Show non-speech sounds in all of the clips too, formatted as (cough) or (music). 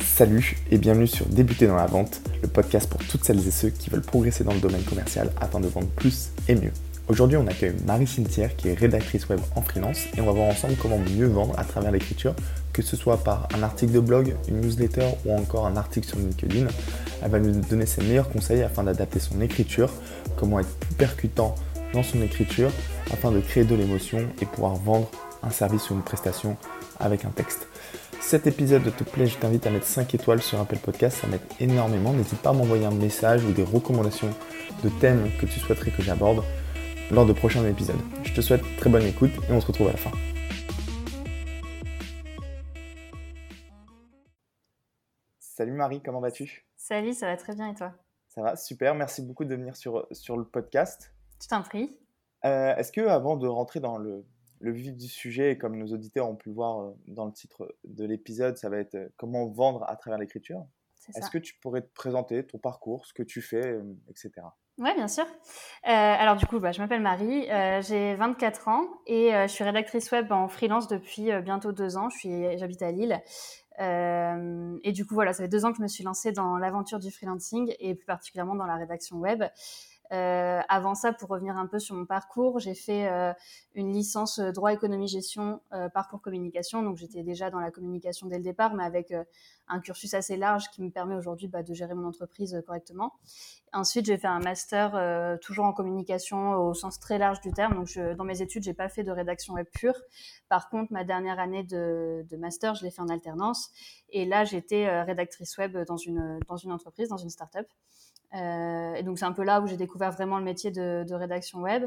Salut et bienvenue sur Débuter dans la vente, le podcast pour toutes celles et ceux qui veulent progresser dans le domaine commercial afin de vendre plus et mieux. Aujourd'hui, on accueille Marie Cimetière qui est rédactrice web en freelance et on va voir ensemble comment mieux vendre à travers l'écriture, que ce soit par un article de blog, une newsletter ou encore un article sur LinkedIn. Elle va nous donner ses meilleurs conseils afin d'adapter son écriture, comment être plus percutant dans son écriture afin de créer de l'émotion et pouvoir vendre un service ou une prestation avec un texte cet épisode te plaît, je t'invite à mettre 5 étoiles sur Apple Podcast, ça m'aide énormément. N'hésite pas à m'envoyer un message ou des recommandations de thèmes que tu souhaiterais que j'aborde lors de prochains épisodes. Je te souhaite très bonne écoute et on se retrouve à la fin. Salut Marie, comment vas-tu? Salut, ça va très bien et toi? Ça va, super, merci beaucoup de venir sur, sur le podcast. Je t'en prie. Euh, est-ce que avant de rentrer dans le, le vif du sujet, comme nos auditeurs ont pu le voir euh, dans le titre de l'épisode, ça va être euh, comment vendre à travers l'écriture. Est-ce que tu pourrais te présenter ton parcours, ce que tu fais, euh, etc. Oui, bien sûr. alors du coup, bah, je m'appelle Marie, j'ai 24 ans et je suis rédactrice web en freelance depuis bientôt deux ans. J'habite à Lille. et du coup, voilà, ça fait deux ans que je me suis lancée dans l'aventure du freelancing et plus particulièrement dans la rédaction web. Euh, avant ça, pour revenir un peu sur mon parcours, j'ai fait euh, une licence euh, droit, économie, gestion, parcours communication. Donc j'étais déjà dans la communication dès le départ, mais avec un cursus assez large qui me permet aujourd'hui bah, de gérer mon entreprise correctement. Ensuite, j'ai fait un master toujours en communication au sens très large du terme. Donc dans mes études, j'ai pas fait de rédaction web pure. Par contre, ma dernière année de, master, je l'ai fait en alternance. Et là, j'étais rédactrice web dans une, dans une entreprise, dans une start-up. Euh, et donc c'est un peu là où j'ai découvert vraiment le métier de, rédaction web.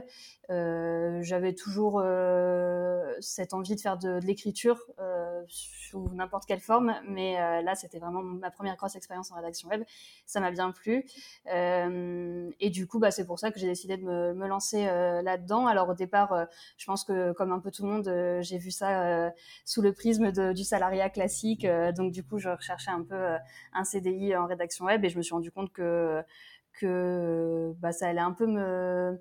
Euh, J'avais toujours euh, cette envie de faire de, l'écriture euh, sous n'importe quelle forme, mais euh, là c'était vraiment ma première grosse expérience en rédaction web. Ça m'a bien plu. Euh, et du coup, bah, c'est pour ça que j'ai décidé de me, lancer là-dedans. Alors au départ, je pense que comme un peu tout le monde, j'ai vu ça sous le prisme du salariat classique. donc du coup, je recherchais un peu un CDI en rédaction web et je me suis rendu compte que que bah, ça allait un peu me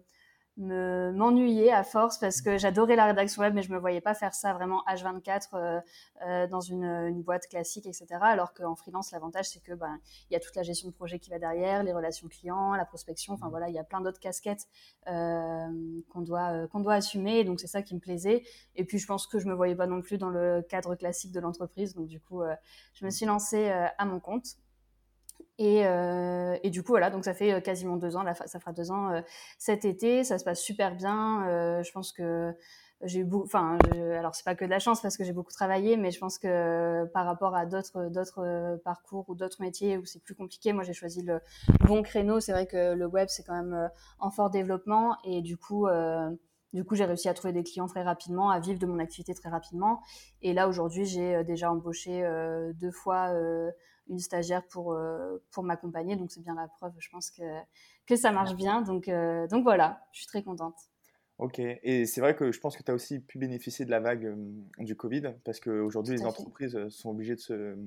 m'ennuyer à force parce que j'adorais la rédaction web mais je me voyais pas faire ça vraiment H24 euh, euh, dans une, une, boîte classique etc alors qu'en freelance l'avantage c'est que ben il y a toute la gestion de projet qui va derrière les relations clients la prospection enfin voilà il y a plein d'autres casquettes euh, qu'on doit euh, qu'on doit assumer donc c'est ça qui me plaisait. Et puis je pense que je me voyais pas non plus dans le cadre classique de l'entreprise. Donc du coup euh, je me suis lancée à mon compte et, euh, et, du coup, voilà, donc ça fait euh, quasiment deux ans, là, ça fera deux ans euh, cet été, ça se passe super bien. Euh, je pense que j'ai eu beaucoup, enfin, alors c'est pas que de la chance parce que j'ai beaucoup travaillé, mais je pense que par rapport à d'autres d'autres parcours ou d'autres métiers où c'est plus compliqué, moi j'ai choisi le bon créneau. C'est vrai que le web c'est quand même en fort développement et du coup. Du coup, j'ai réussi à trouver des clients très rapidement, à vivre de mon activité très rapidement. Et là, aujourd'hui, j'ai déjà embauché deux fois une stagiaire pour, euh, pour m'accompagner. Donc, c'est bien la preuve, je pense que, que ça marche bien. Donc, euh, donc voilà, je suis très contente. Ok, et c'est vrai que je pense que tu as aussi pu bénéficier de la vague euh, du Covid parce qu'aujourd'hui, les entreprises sont obligées de se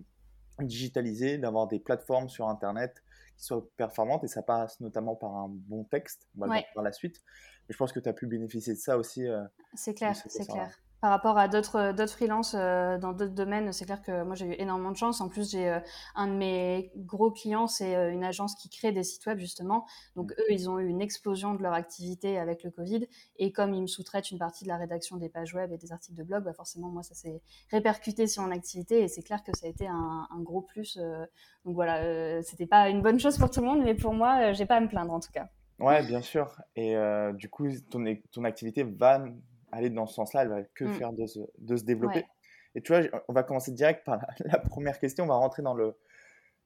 digitaliser, d'avoir des plateformes sur Internet qui soient performantes et ça passe notamment par un bon texte, on va par la suite. Mais je pense que tu as pu bénéficier de ça aussi. c'est clair, c'est clair par rapport à d'autres euh, d'autres freelances euh, dans d'autres domaines, c'est clair que moi j'ai eu énormément de chance. En plus, j'ai euh, un de mes gros clients, c'est une agence qui crée des sites web justement. Donc mm. eux, ils ont eu une explosion de leur activité avec le Covid. Et comme ils me sous-traitent une partie de la rédaction des pages web et des articles de blog, bah forcément moi ça s'est répercuté sur mon activité et c'est clair que ça a été un, un gros plus. donc voilà, c'était pas une bonne chose pour tout le monde, mais pour moi, j'ai pas à me plaindre en tout cas. Ouais, bien sûr. Et du coup, ton, ton activité va aller dans ce sens-là, elle va que mm. faire de se, de se développer. Et tu vois, on va commencer direct par (laughs) la, première question, on va rentrer dans le,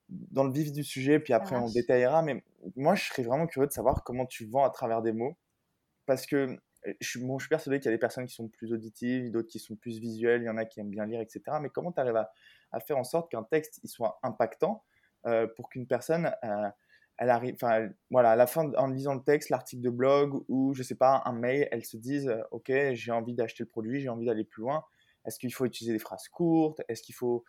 dans le vif du sujet, puis après on détaillera. Mais moi, je serais vraiment curieux de savoir comment tu vends à travers des mots. Parce que je suis, bon, je suis persuadé qu'il y a des personnes qui sont plus auditives, d'autres qui sont plus visuelles, il y en a qui aiment bien lire, etc. Mais comment tu arrives à, à, faire en sorte qu'un texte il soit impactant euh, pour qu'une personne euh, elle arrive, à la fin, en lisant le texte, l'article de blog ou, je sais pas, un mail, elles se disent, euh, OK, j'ai envie d'acheter le produit, j'ai envie d'aller plus loin. Est-ce qu'il faut utiliser des phrases courtes? Est-ce qu'il faut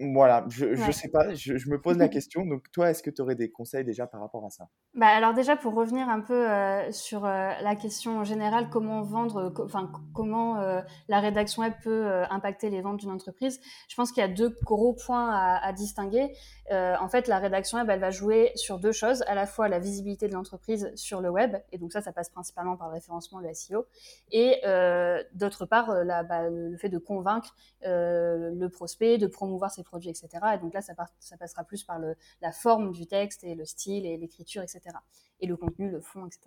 Voilà, je ne sais pas, je, je, me pose la (laughs) question. Donc, toi, est-ce que tu aurais des conseils déjà par rapport à ça? Bah, Alors déjà, pour revenir un peu euh, sur euh, la question générale, comment vendre, enfin, comment euh, la rédaction web peut impacter les ventes d'une entreprise, je pense qu'il y a deux gros points à, à distinguer. en fait, la rédaction web, elle va jouer sur deux choses, à la fois la visibilité de l'entreprise sur le web, et donc ça, ça passe principalement par le référencement, le SEO, et d'autre part, la, bah, le fait de convaincre le prospect, de promouvoir ses produits, etc. Et donc là, ça, ça passera plus par le, la forme du texte et le style et l'écriture, etc. Et le contenu, le fond, etc.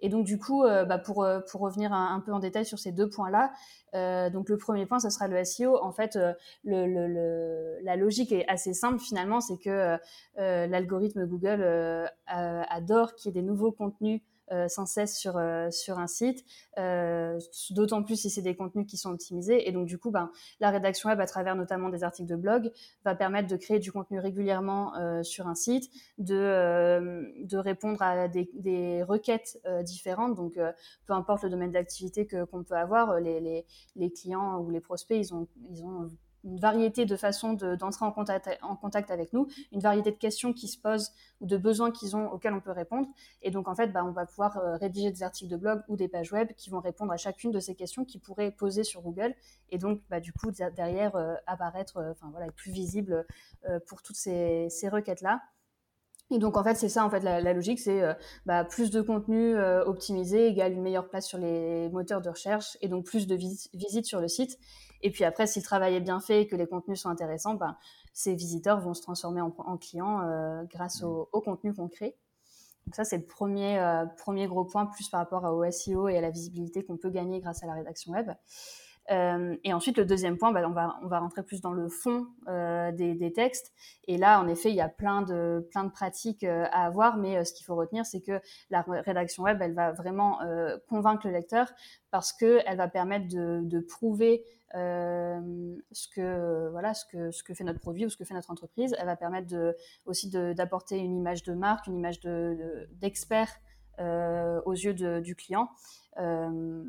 Et donc du coup, euh, bah, pour, euh, pour revenir un, peu en détail sur ces deux points-là, euh, donc le premier point, ça sera le SEO. En fait, le, le, la logique est assez simple finalement, c'est que l'algorithme Google adore qu'il y ait des nouveaux contenus sans cesse sur, euh, sur un site, euh, d'autant plus si c'est des contenus qui sont optimisés. Et donc, du coup, ben, la rédaction web, à travers notamment des articles de blog, va permettre de créer du contenu régulièrement sur un site, de, de répondre à des, des requêtes différentes. Donc, peu importe le domaine d'activité qu'on peut avoir, les, les, les, clients ou les prospects, ils ont, ils ont une variété de façons d'entrer en, contact, avec nous, une variété de questions qui se posent ou de besoins qu'ils ont auxquels on peut répondre. Et donc, en fait, bah, on va pouvoir euh, rédiger des articles de blog ou des pages web qui vont répondre à chacune de ces questions qui pourraient poser sur Google. Et donc, bah, du coup, derrière, euh, apparaître, euh, enfin voilà, être plus visible pour toutes ces, ces requêtes-là. Et donc en fait c'est ça en fait la, logique c'est bah, plus de contenu optimisé égale une meilleure place sur les moteurs de recherche et donc plus de visites sur le site et puis après, si le travail est bien fait et que les contenus sont intéressants, ben, ces visiteurs vont se transformer en, clients euh, grâce au, contenu qu'on crée. Donc ça, c'est le premier, euh, premier gros point, plus par rapport au SEO et à la visibilité qu'on peut gagner grâce à la rédaction web. Euh, et ensuite, le deuxième point, bah, on, va, on rentrer plus dans le fond euh, des, textes. Et là, en effet, il y a plein de, pratiques euh, à avoir, mais ce qu'il faut retenir, c'est que la rédaction web, elle va vraiment convaincre le lecteur parce qu'elle va permettre de, prouver ce que fait notre produit ou ce que fait notre entreprise. Elle va permettre aussi d'apporter une image de marque, une image d'expert de, aux yeux du client. Euh,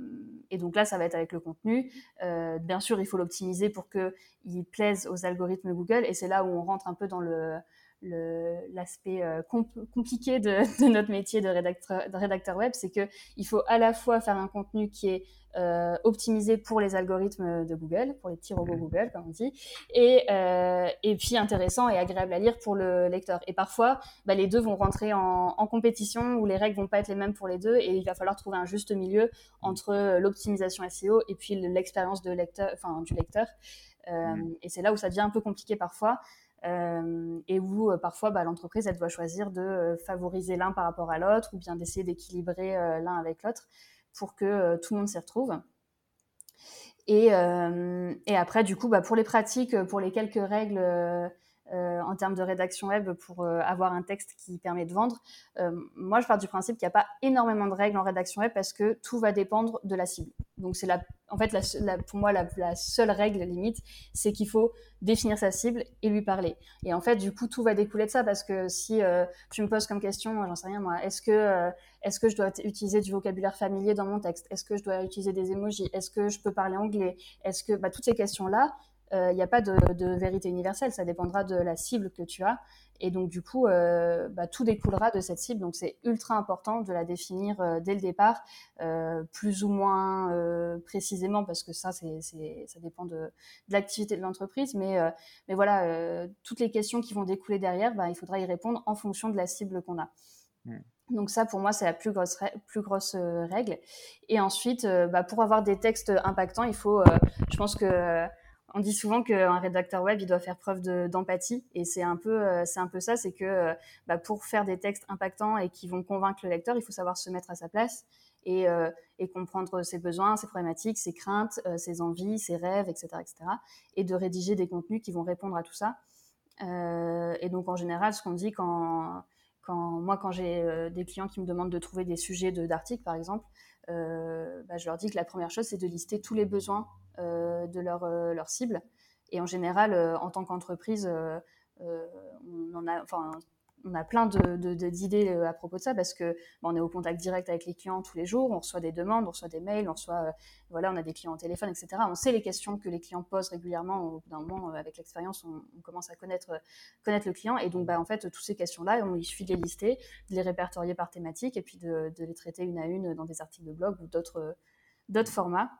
et donc là, ça va être avec le contenu. Euh, bien sûr, il faut l'optimiser pour qu'il plaise aux algorithmes Google. Et c'est là où on rentre un peu dans le, l'aspect euh, compliqué (laughs) de, notre métier de rédacteur, de rédacteur web, c'est que il faut à la fois faire un contenu qui est euh, optimisé pour les algorithmes de Google, pour les petits robots Google, comme on dit, et, euh, et puis intéressant et agréable à lire pour le lecteur. Et parfois, bah, les deux vont rentrer en, en, compétition où les règles vont pas être les mêmes pour les deux, et il va falloir trouver un juste milieu entre l'optimisation SEO et puis l'expérience de lecteur, enfin du lecteur. Euh, et c'est là où ça devient un peu compliqué parfois. Euh, et où euh, parfois bah, l'entreprise elle doit choisir de euh, favoriser l'un par rapport à l'autre ou bien d'essayer d'équilibrer l'un avec l'autre pour que tout le monde s'y retrouve. Et, après, du coup, bah, pour les pratiques, pour les quelques règles en termes de rédaction web pour avoir un texte qui permet de vendre, moi, je pars du principe qu'il n'y a pas énormément de règles en rédaction web parce que tout va dépendre de la cible. Donc, c'est la, en fait, pour moi, la, seule règle limite, c'est qu'il faut définir sa cible et lui parler. Et en fait, du coup, tout va découler de ça parce que si euh, tu me poses comme question, j'en sais rien moi, est-ce que euh, est-ce que je dois utiliser du vocabulaire familier dans mon texte? Est-ce que je dois utiliser des emojis? Est-ce que je peux parler anglais? Est-ce que bah, toutes ces questions-là, il euh, n'y a pas de, de, vérité universelle, ça dépendra de la cible que tu as. Et donc, du coup, euh, bah, tout découlera de cette cible. Donc, c'est ultra important de la définir euh, dès le départ, euh, plus ou moins précisément, parce que ça, c'est, ça dépend de, de l'activité de l'entreprise. Mais, mais voilà, toutes les questions qui vont découler derrière, bah, il faudra y répondre en fonction de la cible qu'on a. Mmh. Donc ça, pour moi, c'est la plus grosse, plus grosse règle. Et ensuite, bah, pour avoir des textes impactants, il faut, je pense que on dit souvent qu'un rédacteur web, il doit faire preuve d'empathie. et c'est un, peu, euh, un peu ça, c'est que euh, bah, pour faire des textes impactants et qui vont convaincre le lecteur, il faut savoir se mettre à sa place et, euh, comprendre ses besoins, ses problématiques, ses craintes, ses envies, ses rêves, etc., etc. Et de rédiger des contenus qui vont répondre à tout ça. et donc, en général, ce qu'on dit quand, quand moi, quand j'ai des clients qui me demandent de trouver des sujets d'articles, par exemple, bah, je leur dis que la première chose, c'est de lister tous les besoins euh, de leur, euh, leur cible. Et en général, euh, en tant qu'entreprise, on en a, enfin, on a plein d'idées de, à propos de ça parce que on est au contact direct avec les clients tous les jours, on reçoit des demandes, on reçoit des mails, on reçoit, voilà, on a des clients au téléphone, etc. On sait les questions que les clients posent régulièrement. Au bout d'un moment, avec l'expérience, on, commence à connaître, connaître le client. Et donc, bah, en fait, toutes ces questions-là, il suffit de les lister, de les répertorier par thématique et puis de, de les traiter une à une dans des articles de blog ou d'autres formats.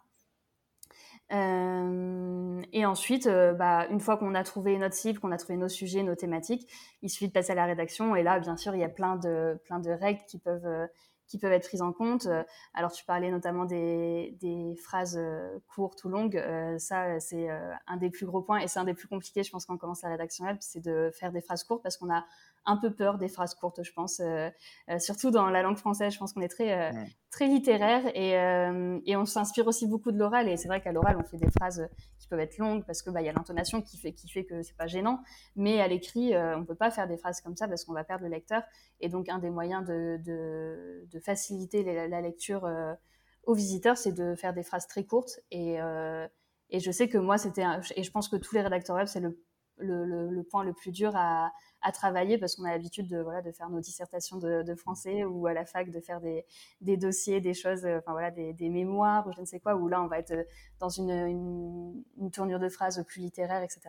Euh, et ensuite, euh, bah, une fois qu'on a trouvé notre cible, qu'on a trouvé nos sujets, nos thématiques, il suffit de passer à la rédaction. Et là, bien sûr, il y a plein de, plein de règles qui peuvent, euh, qui peuvent être prises en compte. Alors, tu parlais notamment des, des phrases courtes ou longues. ça, c'est un des plus gros points et c'est un des plus compliqués, je pense, quand on commence la rédaction web, c'est de faire des phrases courtes parce qu'on a un peu peur des phrases courtes, je pense. Euh, euh, surtout dans la langue française, je pense qu'on est très, euh, très littéraire et, et on s'inspire aussi beaucoup de l'oral. Et c'est vrai qu'à l'oral, on fait des phrases qui peuvent être longues parce que bah, y a l'intonation qui fait, qui fait que c'est pas gênant. Mais à l'écrit, on peut pas faire des phrases comme ça parce qu'on va perdre le lecteur. Et donc, un des moyens de, de, de faciliter la, lecture aux visiteurs, c'est de faire des phrases très courtes. Et, et je sais que moi, c'était, et je pense que tous les rédacteurs web, c'est le, le, le, point le plus dur à, à travailler parce qu'on a l'habitude de, voilà, de faire nos dissertations de, français ou à la fac de faire des, des dossiers, des choses, euh, enfin voilà, des, des, mémoires ou je ne sais quoi, où là on va être dans une, une, tournure de phrases plus littéraire, etc.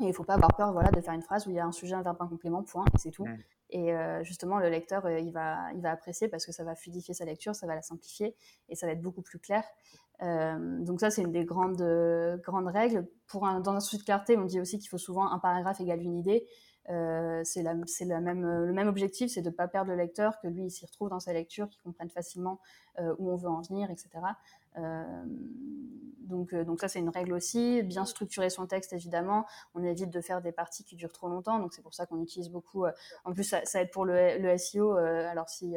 Et il ne faut pas avoir peur voilà, de faire une phrase où il y a un sujet, un verbe, un complément, point, et c'est tout. Et euh, justement, le lecteur, euh, il, va, il va apprécier parce que ça va fluidifier sa lecture, ça va la simplifier et ça va être beaucoup plus clair. donc ça, c'est une des grandes, grandes règles. Pour un, dans un souci de clarté, on dit aussi qu'il faut souvent un paragraphe égale une idée. Euh, c'est même, le même objectif, c'est de ne pas perdre le lecteur, que lui il s'y retrouve dans sa lecture, qu'il comprenne facilement euh, où on veut en venir, etc. Euh, donc, donc ça c'est une règle aussi. Bien structurer son texte évidemment. On évite de faire des parties qui durent trop longtemps, donc c'est pour ça qu'on utilise beaucoup. en plus ça, ça, aide pour le, le SEO. alors si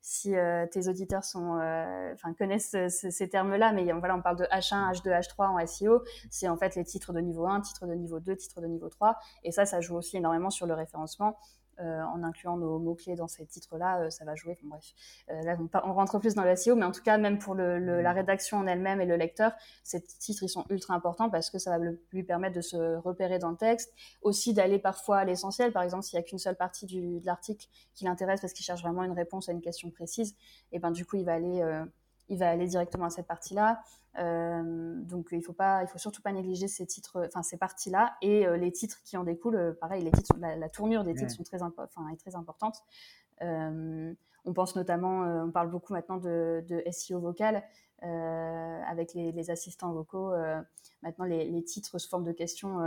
si euh, tes auditeurs sont, euh, enfin, connaissent ces termes-là, mais voilà, on parle de H1, H2, H3 en SEO. C'est en fait les titres de niveau 1, titres de niveau 2, titres de niveau 3. Et ça, ça joue aussi énormément sur le référencement. Euh, en incluant nos mots-clés dans ces titres-là, euh, ça va jouer. bref, euh, là, on, rentre plus dans le SEO, mais en tout cas, même pour le, la rédaction en elle-même et le lecteur, ces titres, ils sont ultra importants parce que ça va lui permettre de se repérer dans le texte, aussi d'aller parfois à l'essentiel. Par exemple, s'il n'y a qu'une seule partie du, de l'article qui l'intéresse parce qu'il cherche vraiment une réponse à une question précise, et ben du coup, il va aller il va aller directement à cette partie-là. Euh, donc il faut pas, il faut surtout pas négliger ces titres, enfin ces parties-là et euh, les titres qui en découlent. Euh, pareil, les titres, la, tournure des titres sont très, enfin, est très importante. On pense notamment, on parle beaucoup maintenant de, SEO vocal avec les, assistants vocaux. maintenant, les, titres sous forme de questions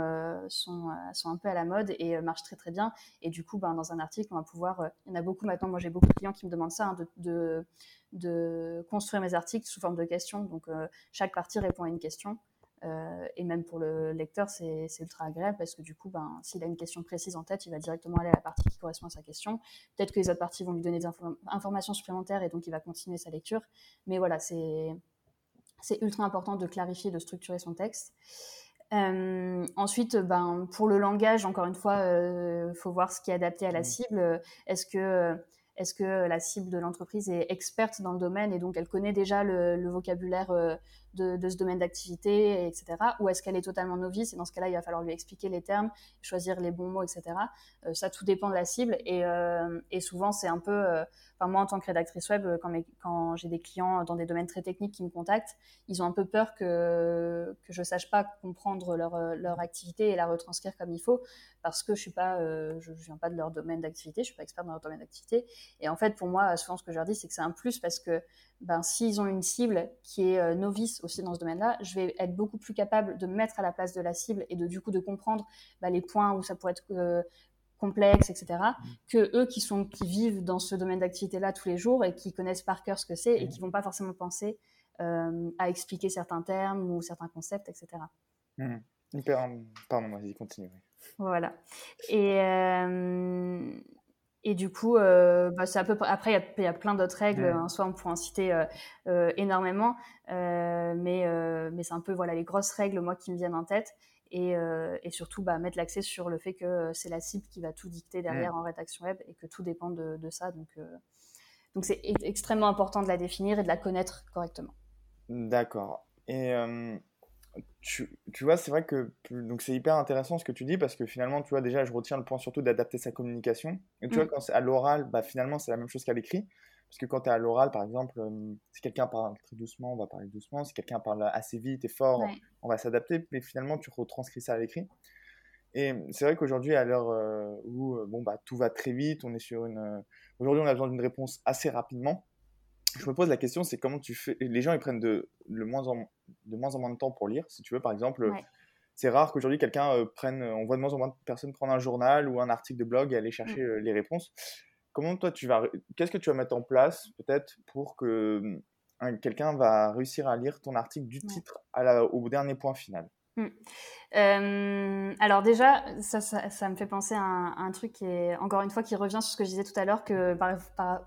sont, un peu à la mode et marchent très très bien. Et du coup, ben, dans un article, on va pouvoir. il y en a beaucoup maintenant. Moi, j'ai beaucoup de clients qui me demandent ça, hein, de, construire mes articles sous forme de questions. Donc, euh, chaque partie répond à une question. Euh, et même pour le lecteur, c'est ultra agréable parce que du coup, ben, s'il a une question précise en tête, il va directement aller à la partie qui correspond à sa question. Peut-être que les autres parties vont lui donner des informations supplémentaires et donc il va continuer sa lecture. Mais voilà, c'est ultra important de clarifier, de structurer son texte. Euh, ensuite, ben, pour le langage, encore une fois, il faut voir ce qui est adapté à la mmh. cible. Est-ce que est-ce que la cible de l'entreprise est experte dans le domaine et donc elle connaît déjà le, vocabulaire euh, de, ce domaine d'activité, etc. Ou est-ce qu'elle est totalement novice et dans ce cas-là, il va falloir lui expliquer les termes, choisir les bons mots, etc. Euh, ça, tout dépend de la cible et, euh, et souvent, c'est un peu... Enfin, moi, en tant que rédactrice web, quand, quand j'ai des clients dans des domaines très techniques qui me contactent, ils ont un peu peur que, que je sache pas comprendre leur, leur activité et la retranscrire comme il faut parce que je suis pas, je, viens pas de leur domaine d'activité, je suis pas experte dans leur domaine d'activité. Et en fait, pour moi, souvent, ce que je leur dis, c'est que c'est un plus parce que ben, s'ils ont une cible qui est euh, novice aussi dans ce domaine-là, je vais être beaucoup plus capable de me mettre à la place de la cible et de du coup de comprendre ben, les points où ça pourrait être euh, complexe, etc. Mmh. Que eux qui sont qui vivent dans ce domaine d'activité-là tous les jours et qui connaissent par cœur ce que c'est et mmh. qui vont pas forcément penser euh, à expliquer certains termes ou certains concepts, etc. Mmh. Hyper, pardon, vas-y, continue. Voilà. Et et du coup, euh, bah, c'est à peu Après, il y, a plein d'autres règles. En soi, on pourrait en citer euh, euh, énormément, mais mais c'est un peu voilà les grosses règles moi qui me viennent en tête. Et, et surtout, bah, mettre l'accès sur le fait que c'est la cible qui va tout dicter derrière en rédaction web et que tout dépend de, de ça. Donc donc c'est extrêmement important de la définir et de la connaître correctement. D'accord. Et tu, tu vois, c'est vrai que donc c'est hyper intéressant ce que tu dis parce que finalement, tu vois, déjà, je retiens le point surtout d'adapter sa communication. Et tu vois, mm. quand c'est à l'oral, bah, finalement, c'est la même chose qu'à l'écrit. Parce que quand tu es à l'oral, par exemple, euh, si quelqu'un parle très doucement, on va parler doucement. Si quelqu'un parle assez vite et fort, on va s'adapter. Mais finalement, tu retranscris ça à l'écrit. Et c'est vrai qu'aujourd'hui, à l'heure euh, où euh, bon, bah, tout va très vite, on est sur une. Aujourd'hui, on a besoin d'une réponse assez rapidement. Je me pose la question, c'est comment tu fais. Les gens, ils prennent de, le moins en... de moins en moins de temps pour lire. Si tu veux, par exemple, c'est rare qu'aujourd'hui, quelqu'un prenne. On voit de moins en moins de personnes prendre un journal ou un article de blog et aller chercher mm. les réponses comment toi tu vas qu'est-ce que tu vas mettre en place peut-être pour que quelqu'un va réussir à lire ton article du titre à au dernier point final? Mmh. alors déjà, ça, ça, me fait penser à un, truc qui est encore une fois qui revient sur ce que je disais tout à l'heure que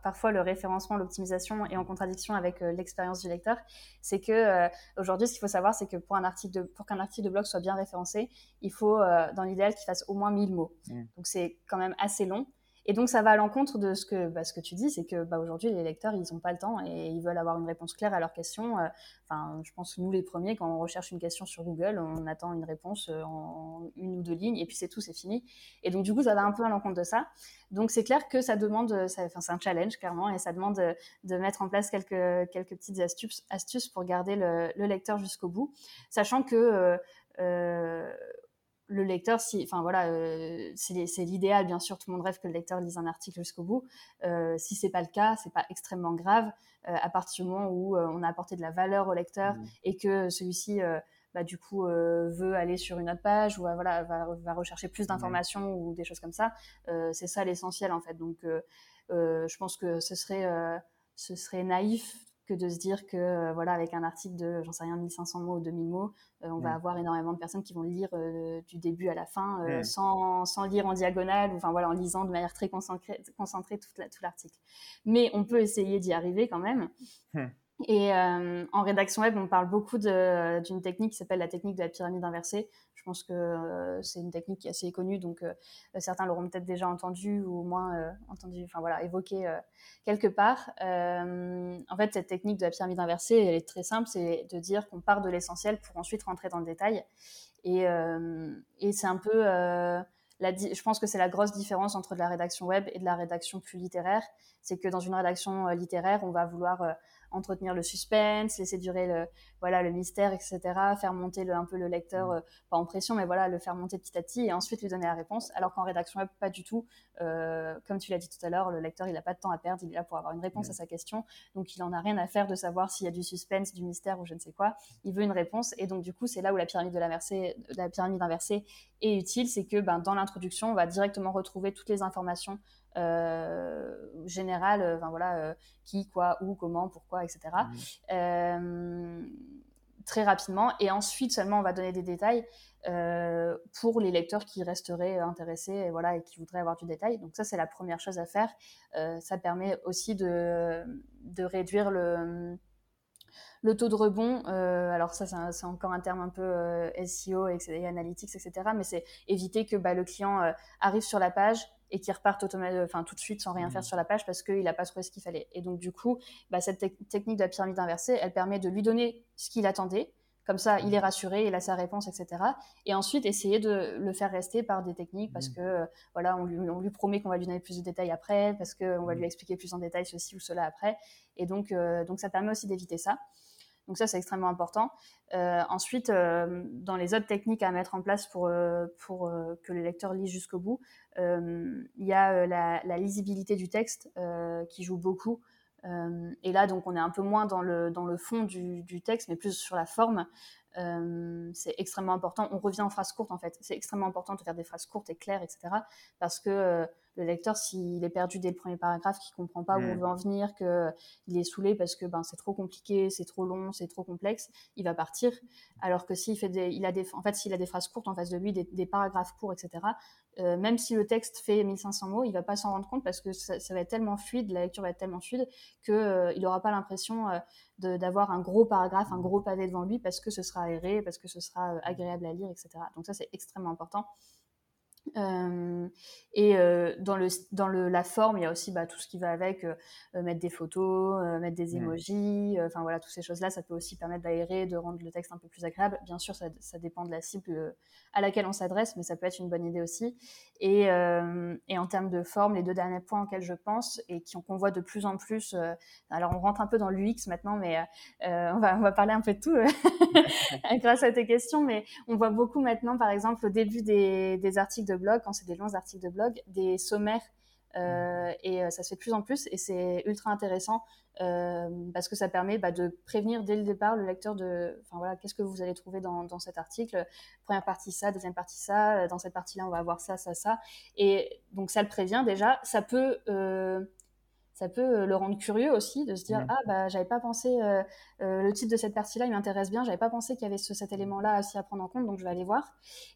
parfois le référencement, l'optimisation est en contradiction avec euh, l'expérience du lecteur. C'est que euh, aujourd'hui, ce qu'il faut savoir, c'est que pour un article de, pour qu'un article de blog soit bien référencé, il faut euh, dans l'idéal qu'il fasse au moins 1000 mots. Mmh. Donc c'est quand même assez long. Et donc, ça va à l'encontre de ce que, bah, ce que tu dis, c'est que bah, aujourd'hui, les lecteurs, ils n'ont pas le temps et ils veulent avoir une réponse claire à leurs questions. Euh, enfin, je pense nous, les premiers, quand on recherche une question sur Google, on attend une réponse euh, en une ou deux lignes et puis c'est tout, c'est fini. Et donc, du coup, ça va un peu à l'encontre de ça. Donc, c'est clair que ça demande, enfin, c'est un challenge, clairement, et ça demande de, mettre en place quelques, quelques petites astuces, astuces pour garder le, le lecteur jusqu'au bout, sachant que euh, euh le lecteur, si, enfin voilà, euh, c'est l'idéal, bien sûr, tout le monde rêve que le lecteur lise un article jusqu'au bout. Euh, si c'est pas le cas, c'est pas extrêmement grave euh, à partir du moment où on a apporté de la valeur au lecteur mmh. et que celui-ci, bah, du coup, veut aller sur une autre page ou voilà, va, rechercher plus mmh. d'informations ou des choses comme ça. c'est ça l'essentiel en fait. Donc, je pense que ce serait, ce serait naïf que de se dire que euh, voilà avec un article de j'en sais rien 1500 mots ou 2000 mots euh, on va mm. avoir énormément de personnes qui vont lire euh, du début à la fin mm. sans, sans, lire en diagonale ou enfin voilà en lisant de manière très concentrée, concentrée tout l'article mais on peut essayer d'y arriver quand même mm. Et euh, en rédaction web, on parle beaucoup d'une technique qui s'appelle la technique de la pyramide inversée. Pense que euh, c'est une technique qui est assez connue, donc euh, certains l'auront peut-être déjà entendu ou au moins entendu, enfin voilà, évoqué quelque part. en fait, cette technique de la pyramide inversée, elle est très simple, c'est de dire qu'on part de l'essentiel pour ensuite rentrer dans le détail. Et, c'est un peu, je pense que c'est la grosse différence entre de la rédaction web et de la rédaction plus littéraire. C'est que dans une rédaction littéraire, on va vouloir entretenir le suspense, laisser durer le, voilà, le mystère, etc., faire monter le, un peu le lecteur, mm. euh, pas en pression, mais voilà, le faire monter petit à petit et ensuite lui donner la réponse. Alors qu'en rédaction web, pas du tout. Euh, comme tu l'as dit tout à l'heure, le lecteur, il n'a pas de temps à perdre, il est là pour avoir une réponse mm. à sa question. Donc, il en a rien à faire de savoir s'il y a du suspense, du mystère ou je ne sais quoi. Il veut une réponse. Et donc, du coup, c'est là où la pyramide de la, la pyramide inversée est utile. C'est que, ben, dans l'introduction, on va directement retrouver toutes les informations euh, générales, enfin voilà, qui, quoi, où, comment, pourquoi, etc. Mmh. très rapidement. Et ensuite seulement, on va donner des détails pour les lecteurs qui resteraient intéressés et, voilà, et qui voudraient avoir du détail. Donc ça, c'est la première chose à faire. ça permet aussi de, de réduire le le taux de rebond, euh, alors ça c'est encore un terme un peu euh, SEO et, analytics, etc. Mais c'est éviter que bah, le client euh, arrive sur la page et qu'il reparte enfin tout de suite sans rien faire mmh. sur la page parce qu'il n'a pas trouvé ce qu'il fallait. Et donc du coup, bah, cette technique de la pyramide inversée, elle permet de lui donner ce qu'il attendait. Comme ça, il est mmh. rassuré, il a sa réponse, etc. Et ensuite, essayer de le faire rester par des techniques parce mmh. que, voilà, on lui, promet qu'on va lui donner plus de détails après, parce qu'on va lui expliquer plus en détail ceci ou cela après. Et donc, donc ça permet aussi d'éviter ça. Donc ça, c'est extrêmement important. Euh, ensuite, euh, dans les autres techniques à mettre en place pour, euh, pour que les lecteurs lisent jusqu'au bout, il y a la, lisibilité du texte qui joue beaucoup. et là, donc, on est un peu moins dans le, dans le fond du, du texte, mais plus sur la forme. c'est extrêmement important. On revient en phrases courtes, en fait. C'est extrêmement important de faire des phrases courtes et claires, etc. Parce que le lecteur, s'il est perdu dès le premier paragraphe, qu'il comprend pas où on mm. veut en venir, qu'il est saoulé parce que ben, c'est trop compliqué, c'est trop long, c'est trop complexe, il va partir. Alors que s'il fait des, il a des, en fait, s'il a des phrases courtes en face de lui, des, paragraphes courts, etc., euh, même si le texte fait 1500 mots, il va pas s'en rendre compte parce que ça, va être tellement fluide, la lecture va être tellement fluide qu'il euh, il n'aura pas l'impression euh, d'avoir un gros paragraphe, un gros pavé devant lui parce que ce sera aéré, parce que ce sera agréable à lire, etc. Donc ça, c'est extrêmement important. Euh, et euh, dans, le, dans le, la forme, il y a aussi bah, tout ce qui va avec, euh, mettre des photos, mettre des emojis, enfin voilà, toutes ces choses-là, ça peut aussi permettre d'aérer, de rendre le texte un peu plus agréable. Bien sûr, ça, ça dépend de la cible à laquelle on s'adresse, mais ça peut être une bonne idée aussi. Et, et, en termes de forme, les deux derniers points auxquels je pense et qu'on voit de plus en plus, alors on rentre un peu dans l'UX maintenant, mais on, va, on va parler un peu de tout (laughs) grâce à tes questions, mais on voit beaucoup maintenant, par exemple, au début des, des articles de blog, quand c'est des longs articles de blog, des sommaires. Euh, et euh, ça se fait de plus en plus et c'est ultra intéressant euh, parce que ça permet bah, de prévenir dès le départ le lecteur de, enfin voilà, qu'est-ce que vous allez trouver dans, dans, cet article. Première partie ça, deuxième partie ça. Dans cette partie-là, on va avoir ça, ça, ça. Et donc ça le prévient déjà. Ça peut ça peut euh, le rendre curieux aussi de se dire ah bah j'avais pas pensé euh, euh, le titre de cette partie-là il m'intéresse bien j'avais pas pensé qu'il y avait ce, cet élément-là aussi à prendre en compte donc je vais aller voir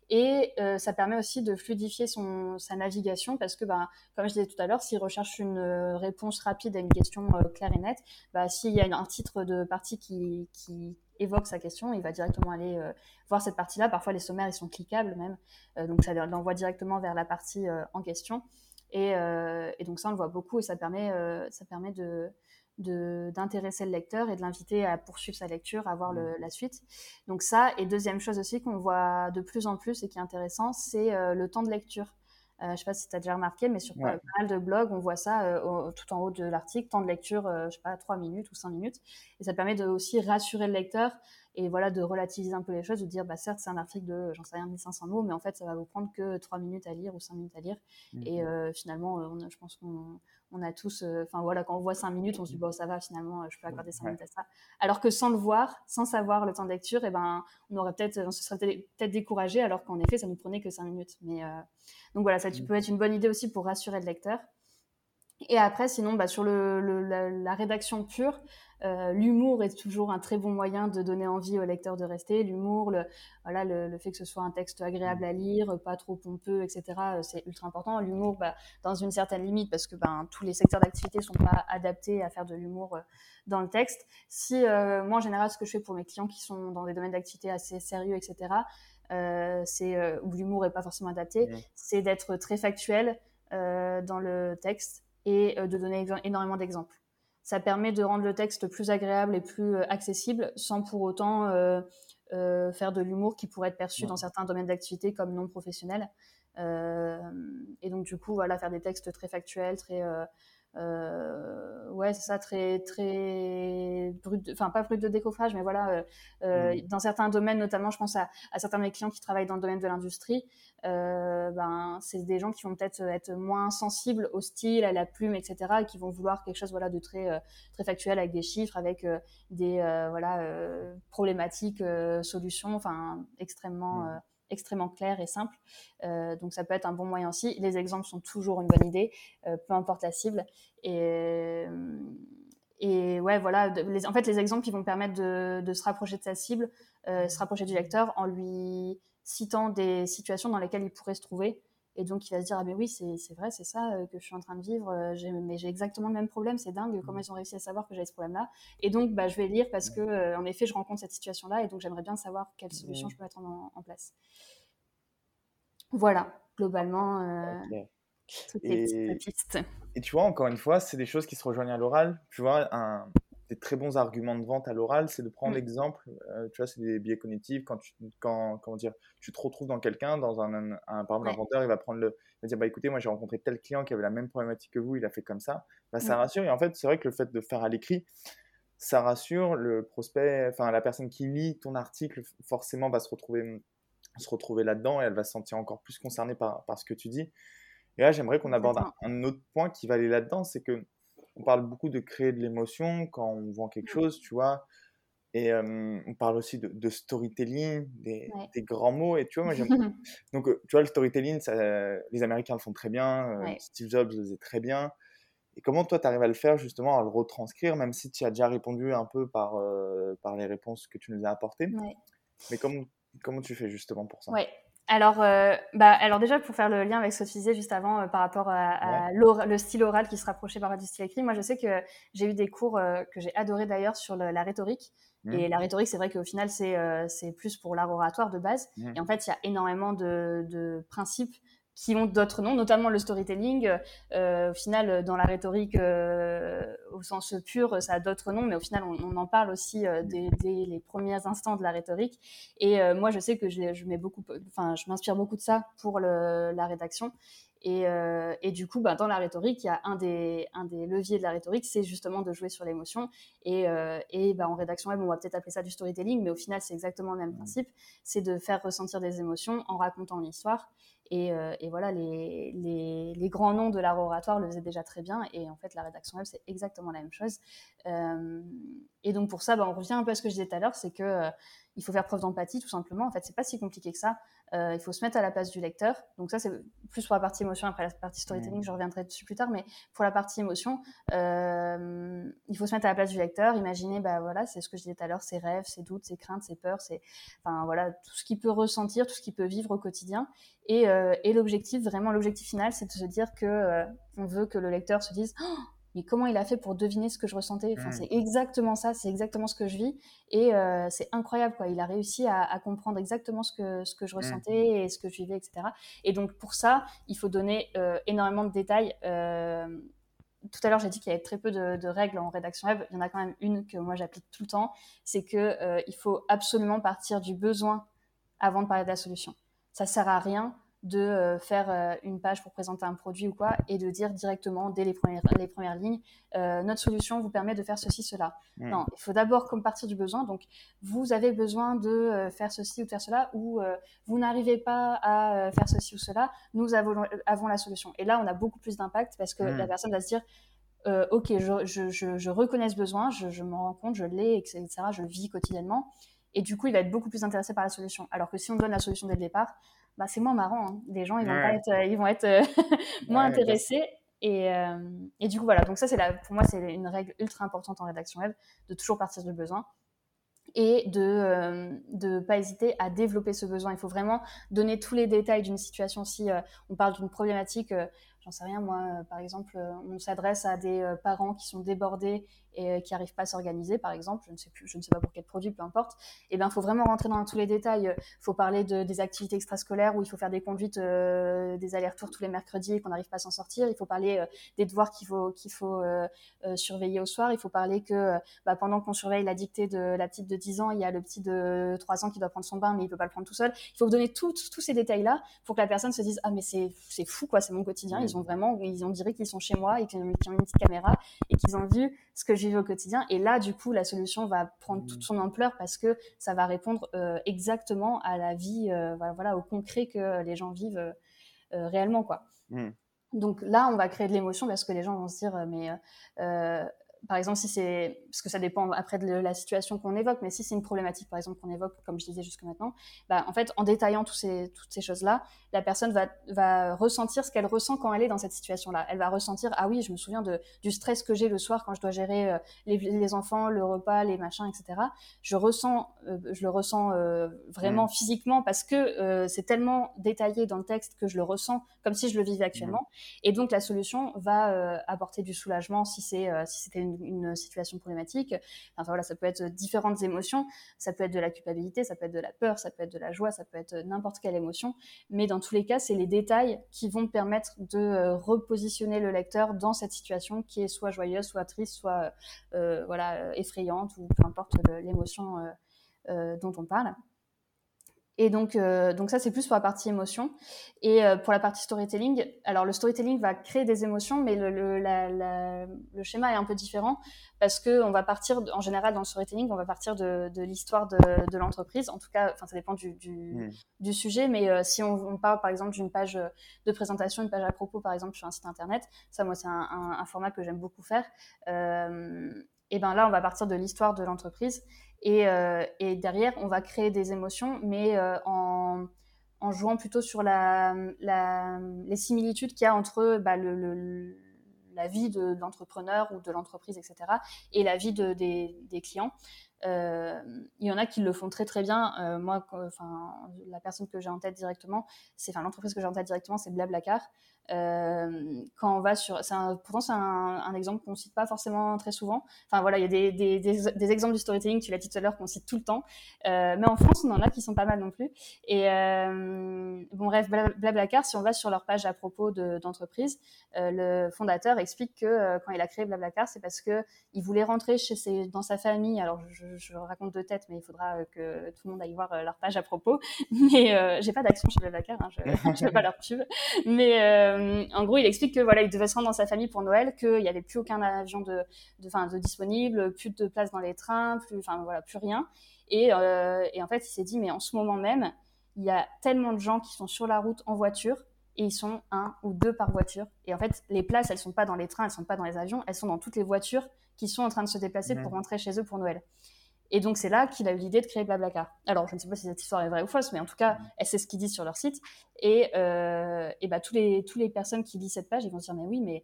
et ça permet aussi de fluidifier son sa navigation parce que bah comme je disais tout à l'heure s'il recherche une réponse rapide à une question claire et nette bah s'il y a un titre de partie qui, qui évoque sa question, il va directement aller voir cette partie-là. Parfois, les sommaires, ils sont cliquables même, donc ça l'envoie directement vers la partie en question. Euh, et, donc ça, on le voit beaucoup et ça permet, euh, ça permet de d'intéresser le lecteur et de l'inviter à poursuivre sa lecture, à voir le, mmh. la suite. Donc ça, et deuxième chose aussi qu'on voit de plus en plus et qui est intéressant, c'est euh, le temps de lecture. Euh, je ne sais pas si tu as déjà remarqué, mais sur pas mal de blogs, on voit ça tout en haut de l'article, temps de lecture, je sais pas, 3 minutes ou 5 minutes. Et ça permet de aussi rassurer le lecteur et voilà de relativiser un peu les choses, de dire bah certes c'est un article de j'en sais rien 1500 mots, mais en fait ça va vous prendre que 3 minutes à lire ou 5 minutes à lire. Et mhm. euh, finalement, euh, je pense qu'on on a tous, euh, enfin voilà, quand on voit 5 minutes, on se dit bon ça va finalement, je peux accorder 5 minutes à ça. Alors que sans le voir, sans savoir le temps de lecture, et eh ben on aurait peut-être, on se serait peut-être découragé, alors qu'en effet ça nous prenait que 5 minutes. Mais donc voilà, ça tu peux être une bonne idée aussi pour rassurer le lecteur. Et après, sinon, bah, sur le, la, rédaction pure, euh, l'humour est toujours un très bon moyen de donner envie au lecteur de rester. L'humour, le, voilà, le, fait que ce soit un texte agréable à lire, pas trop pompeux, etc., euh, c'est ultra important. L'humour, bah, dans une certaine limite, parce que ben, tous les secteurs d'activité sont pas adaptés à faire de l'humour euh, dans le texte. Si moi, en général, ce que je fais pour mes clients qui sont dans des domaines d'activité assez sérieux, etc., c'est où l'humour est pas forcément adapté, c'est d'être très factuel dans le texte et de donner énormément d'exemples ça permet de rendre le texte plus agréable et plus euh, accessible sans pour autant euh, euh, faire de l'humour qui pourrait être perçu dans certains domaines d'activité comme non professionnels. et donc du coup, voilà, faire des textes très factuels, très euh, ouais, c'est ça, très, très brut, enfin pas brut de décoffrage, mais voilà, euh, euh mm. dans certains domaines, notamment, je pense à, à, certains de mes clients qui travaillent dans le domaine de l'industrie, euh, ben, c'est des gens qui vont peut-être être moins sensibles au style, à la plume, etc., et qui vont vouloir quelque chose, voilà, de très, euh, très factuel avec des chiffres, avec euh, des, voilà, problématiques, solutions, enfin, extrêmement mm extrêmement clair et simple. Euh, donc ça peut être un bon moyen aussi. Les exemples sont toujours une bonne idée, euh, peu importe la cible. Et, et ouais, voilà. En fait, les exemples qui vont permettre de, se rapprocher de sa cible, euh, se rapprocher du lecteur en lui citant des situations dans lesquelles il pourrait se trouver. Et donc, il va se dire, ah ben oui, c'est vrai, c'est ça euh, que je suis en train de vivre, euh, mais j'ai exactement le même problème, c'est dingue, comment ils ont réussi à savoir que j'avais ce problème-là. Et donc, bah, je vais lire parce que, euh, en effet, je rencontre cette situation-là, et donc j'aimerais bien savoir quelle solution je peux mettre en, place. Voilà, globalement, toutes les petites pistes. Et tu vois, encore une fois, c'est des choses qui se rejoignent à l'oral. Tu vois, un, des très bons arguments de vente à l'oral, c'est de prendre mm. l'exemple. Euh, tu vois, c'est des biais cognitifs. Quand tu, quand, comment dire, tu te retrouves dans quelqu'un, dans un, un, par exemple, l'inventeur, il va prendre le, il va dire, bah écoutez, moi j'ai rencontré tel client qui avait la même problématique que vous, il a fait comme ça. Bah, ça mm. rassure. Et en fait, c'est vrai que le fait de faire à l'écrit, ça rassure le prospect, enfin la personne qui lit ton article, forcément va se retrouver, se retrouver là-dedans et elle va se sentir encore plus concernée par, par ce que tu dis. Et là, j'aimerais qu'on aborde un, autre point qui va aller là-dedans, c'est que on parle beaucoup de créer de l'émotion quand on vend quelque chose, tu vois. Et on parle aussi de, storytelling, des, grands mots. Et tu vois, moi, j'aime. (laughs) Donc, tu vois, le storytelling, ça, les Américains le font très bien. Steve Jobs le faisait très bien. Et comment toi, tu arrives à le faire, justement, à le retranscrire, même si tu as déjà répondu un peu par, par les réponses que tu nous as apportées? Mais comment, comment tu fais, justement, pour ça? Ouais. Alors, euh, bah, alors déjà pour faire le lien avec ce que tu disais juste avant euh, par rapport à, le style oral qui se rapprochait par du style écrit, moi je sais que j'ai eu des cours euh, que j'ai adoré d'ailleurs sur la rhétorique. Mmh. Et la rhétorique, c'est vrai qu'au final, c'est c'est plus pour l'art oratoire de base. Mmh. Et en fait, il y a énormément de, de principes qui ont d'autres noms, notamment le storytelling. Euh, au final, dans la rhétorique, euh, au sens pur, ça a d'autres noms, mais au final, on, en parle aussi euh, dès, les premiers instants de la rhétorique. Et moi, je sais que je, je mets beaucoup, enfin, je m'inspire beaucoup de ça pour le, la rédaction. Et, et, du coup, bah, dans la rhétorique, il y a un des, un des leviers de la rhétorique, c'est justement de jouer sur l'émotion. Et, et bah, en rédaction web, on va peut-être appeler ça du storytelling, mais au final, c'est exactement le même principe. C'est de faire ressentir des émotions en racontant une histoire. Euh, et, voilà, les, les, grands noms de l'art oratoire le faisaient déjà très bien. Et en fait, la rédaction web, c'est exactement la même chose. Euh, et donc, pour ça, bah, on revient un peu à ce que je disais tout à l'heure, c'est que euh, il faut faire preuve d'empathie, tout simplement. En fait, c'est pas si compliqué que ça. Il faut se mettre à la place du lecteur. Donc ça, c'est plus pour la partie émotion. Après la partie storytelling, je reviendrai dessus plus tard. Mais pour la partie émotion, il faut se mettre à la place du lecteur. Imaginer, bah voilà, c'est ce que je disais tout à l'heure, ses rêves, ses doutes, ses craintes, ses peurs, c'est, enfin voilà, tout ce qu'il peut ressentir, tout ce qu'il peut vivre au quotidien. Et, euh, et l'objectif, vraiment l'objectif final, c'est de se dire que on veut que le lecteur se dise oh, mais comment il a fait pour deviner ce que je ressentais? Enfin, mmh. C'est exactement ça, c'est exactement ce que je vis. Et euh, c'est incroyable, quoi. Il a réussi à, comprendre exactement ce que, ce que je mmh. ressentais et ce que je vivais, etc. Et donc, pour ça, il faut donner euh, énormément de détails. Euh, tout à l'heure, j'ai dit qu'il y avait très peu de, règles en rédaction web. Il y en a quand même une que moi j'applique tout le temps. C'est qu'il il faut absolument partir du besoin avant de parler de la solution. Ça sert à rien de euh, faire euh, une page pour présenter un produit ou quoi et de dire directement dès les premières, les premières lignes euh, notre solution vous permet de faire ceci cela. Hmm. non il faut d'abord comme partir du besoin. Donc vous avez besoin de faire ceci ou de faire cela ou vous n'arrivez pas à faire ceci ou cela. Nous avons, avons la solution. Et là on a beaucoup plus d'impact parce que la hmm. personne va se dire ok je, je, je, je, reconnais ce besoin je, je m'en rends compte je l'ai etc je le vis quotidiennement. Et du coup il va être beaucoup plus intéressé par la solution. Alors que si on donne la solution dès le départ bah, c'est moins marrant. Hein. Les gens, ils vont, être, euh, ils vont être euh, (laughs) moins intéressés. Et, euh, et, du coup, voilà. Donc, ça, c'est pour moi, c'est une règle ultra importante en rédaction web, de toujours partir du besoin et de ne pas hésiter à développer ce besoin. Il faut vraiment donner tous les détails d'une situation. Si on parle d'une problématique, j'en sais rien, moi, par exemple, on s'adresse à des parents qui sont débordés et euh, qui n'arrivent pas à s'organiser, par exemple, je ne sais plus, je ne sais pas pour quel produit, peu importe, et eh ben, faut vraiment rentrer dans tous les détails. Il faut parler de, des activités extrascolaires où il faut faire des conduites, euh, des allers-retours tous les mercredis et qu'on n'arrive pas à s'en sortir. Il faut parler euh, des devoirs qu'il faut, qu'il faut surveiller au soir. Il faut parler que bah, pendant qu'on surveille la dictée de la petite de 10 ans, il y a le petit de 3 ans qui doit prendre son bain, mais il peut pas le prendre tout seul. Il faut donner tous ces détails-là pour que la personne se dise, ah, mais c'est, c'est fou, quoi, c'est mon quotidien. Ils ont vraiment, ils ont dirait qu'ils sont chez moi et qu'ils ont une petite caméra et qu'ils ont vu ce que je au quotidien. Et là, du coup, la solution va prendre toute mmh. son ampleur parce que ça va répondre euh, exactement à la vie, euh, voilà, au concret que les gens vivent euh, réellement, quoi. Mmh. Donc là, on va créer de l'émotion parce que les gens vont se dire, mais par exemple, si c'est, parce que ça dépend après de la situation qu'on évoque, mais si c'est une problématique, par exemple, qu'on évoque, comme je disais jusque maintenant, bah, en fait, en détaillant tous ces, toutes ces choses-là, la personne va, va ressentir ce qu'elle ressent quand elle est dans cette situation-là. Elle va ressentir, ah oui, je me souviens de, du stress que j'ai le soir quand je dois gérer euh, les, les, enfants, le repas, les machins, etc. Je ressens, euh, je le ressens euh, vraiment mmh. physiquement parce que c'est tellement détaillé dans le texte que je le ressens comme si je le vivais actuellement. Mmh. Et donc, la solution va apporter du soulagement si c'est, si c'était une une, situation problématique. Enfin voilà, ça peut être différentes émotions, ça peut être de la culpabilité, ça peut être de la peur, ça peut être de la joie, ça peut être n'importe quelle émotion. Mais dans tous les cas, c'est les détails qui vont permettre de euh, repositionner le lecteur dans cette situation qui est soit joyeuse, soit triste, soit euh, voilà effrayante ou peu importe l'émotion euh, dont on parle. Et donc, euh, donc ça, c'est plus pour la partie émotion. Et euh, pour la partie storytelling, alors le storytelling va créer des émotions, mais le, le, la, la, le schéma est un peu différent parce que on va partir, en général, dans le storytelling, on va partir de, de l'histoire de, de l'entreprise. En tout cas, enfin, ça dépend du, du, mmh. du sujet, mais euh, si on, on, parle, par exemple, d'une page de présentation, une page à propos, par exemple, sur un site internet, ça, moi, c'est un, un, un, format que j'aime beaucoup faire. et ben là, on va partir de l'histoire de l'entreprise et, euh, et, derrière, on va créer des émotions, mais euh, en, jouant plutôt sur la, les similitudes qu'il y a entre bah, la vie de, l'entrepreneur ou de l'entreprise, etc., et la vie de, des, des, clients. Euh, il y en a qui le font très très bien. Moi, enfin, la personne que j'ai en tête directement, c'est, enfin, l'entreprise que j'ai en tête directement, c'est Blablacar. Euh, quand on va sur, un, pourtant c'est un, exemple qu'on cite pas forcément très souvent. Enfin voilà, il y a des, des, des, exemples du storytelling, tu l'as dit tout à l'heure, qu'on cite tout le temps. Euh, mais en France, on en a qui sont pas mal non plus. Et euh, bon bref, Blablacar, si on va sur leur page à propos d'entreprise, le fondateur explique que quand il a créé Blablacar, c'est parce que il voulait rentrer chez ses, dans sa famille. Alors je, je, raconte de tête, mais il faudra que tout le monde aille voir leur page à propos. (laughs) Mais j'ai pas d'action chez Blablacar, hein, je, (laughs) je fais pas leur pub. Mais euh, en gros, il explique que voilà, il devait se rendre dans sa famille pour Noël, qu'il n'y avait plus aucun avion de, de, de disponible, plus de place dans les trains, plus, enfin voilà, plus rien. Et, euh, et en fait, il s'est dit, mais en ce moment même, il y a tellement de gens qui sont sur la route en voiture et ils sont un ou deux par voiture. Et en fait, les places, elles sont pas dans les trains, elles sont pas dans les avions, elles sont dans toutes les voitures qui sont en train de se déplacer pour rentrer chez eux pour Noël. Et donc, c'est là qu'il a eu l'idée de créer Blablacar. Alors, je ne sais pas si cette histoire est vraie ou fausse, mais en tout cas, c'est ce qu'ils disent sur leur site. Et, euh, et bah, tous les, tous les personnes qui lisent cette page, ils vont se dire, mais oui, mais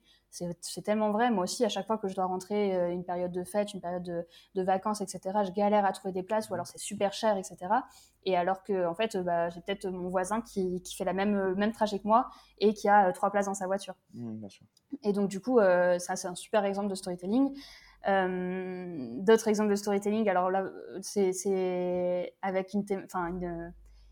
c'est tellement vrai. Moi aussi, à chaque fois que je dois rentrer euh, une période de fête, une période de, de, vacances, etc., je galère à trouver des places, ou alors c'est super cher, etc. Et alors que, en fait, bah, j'ai peut-être mon voisin qui, qui, fait la même, même trajet que moi et qui a euh, trois places dans sa voiture. Mmh, bien sûr. Et donc, du coup, euh, ça, c'est un super exemple de storytelling. Euh, d'autres exemples de storytelling, alors là, c'est avec une, enfin,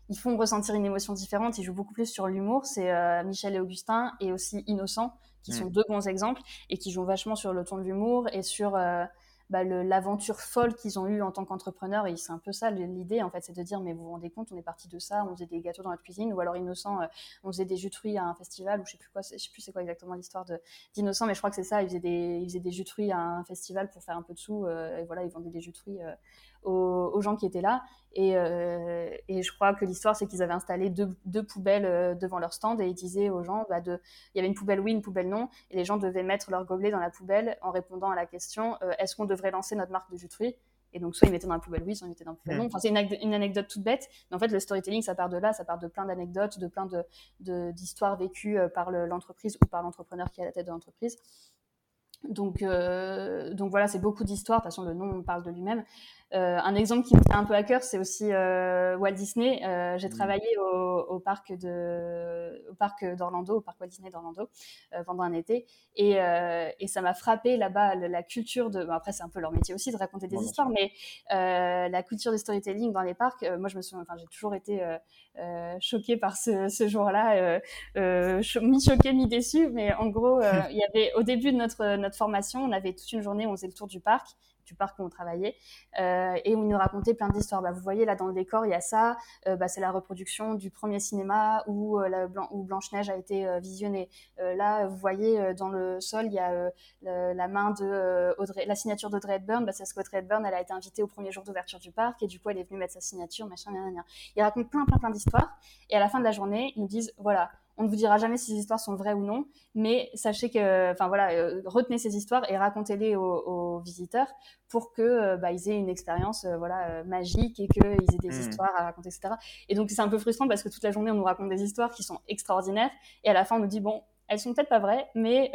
ils font ressentir une émotion différente. Ils jouent beaucoup plus sur l'humour. C'est euh, Michel et Augustin et aussi Innocent qui sont deux bons exemples et qui jouent vachement sur le ton de l'humour et sur euh, bah, l'aventure folle qu'ils ont eue en tant qu'entrepreneurs. Et c'est un peu ça l'idée, en fait, c'est de dire, mais vous vous rendez compte, on est parti de ça, on faisait des gâteaux dans la cuisine, ou alors Innocent, euh, on faisait des jus à un festival, ou je sais quoi, sais plus c'est quoi exactement l'histoire d'Innocent, mais je crois que c'est ça, ils faisaient, des, ils des jus à un festival pour faire un peu de sous, euh, et voilà, ils vendaient des jus euh, aux, gens qui étaient là. Et, euh, et je crois que l'histoire, c'est qu'ils avaient installé deux, deux, poubelles euh, devant leur stand et ils disaient aux gens, bah de, il y avait une poubelle oui, une poubelle non, et les gens devaient mettre leur gobelet dans la poubelle en répondant à la question, euh, est-ce qu'on devrait lancer notre marque de jus de fruits? Et donc, soit ils mettaient dans la poubelle oui, soit ils mettaient dans la poubelle non. Enfin, c'est une, une, anecdote toute bête. Mais en fait, le storytelling, ça part de là, ça part de plein d'anecdotes, de plein d'histoires de, vécues par l'entreprise ou par l'entrepreneur qui est à la tête de l'entreprise. Donc, euh, donc voilà, c'est beaucoup d'histoires. De toute façon, le nom parle de lui-même. Euh, un exemple qui me tient un peu à cœur, c'est aussi euh, Walt Disney. Euh, j'ai travaillé au, au, parc de, au parc d'Orlando, au parc Walt Disney d'Orlando, pendant un été, et, et ça m'a frappé là-bas la, culture de. Bon, après, c'est un peu leur métier aussi de raconter des histoires, mais la culture du storytelling dans les parcs. moi, je me souviens, enfin, j'ai toujours été choquée par ce, ce jour-là, mi choquée, mi déçue, mais en gros, (laughs) il y avait au début de notre notre formation, on avait toute une journée où on faisait le tour du parc du parc où on travaillait, euh, et où il nous racontait plein d'histoires. Bah, vous voyez là dans le décor, il y a ça, euh, bah, c'est la reproduction du premier cinéma où, euh, Blanche-Neige a été visionnée. Là, vous voyez dans le sol, il y a la main de Audrey, la signature d'Audrey Hepburn, bah, c'est parce qu'Audrey Hepburn, elle a été invitée au premier jour d'ouverture du parc, et du coup, elle est venue mettre sa signature, machin, machin. Il raconte plein, plein, plein d'histoires, et à la fin de la journée, ils nous disent, voilà, on ne vous dira jamais si ces histoires sont vraies ou non, mais sachez que, enfin voilà, euh, retenez ces histoires et racontez-les aux, visiteurs pour que euh, bah, ils aient une expérience euh, voilà magique et qu'ils aient des hmm. histoires à raconter, etc. Et donc c'est un peu frustrant parce que toute la journée on nous raconte des histoires qui sont extraordinaires et à la fin on nous dit bon elles sont peut-être pas vraies, mais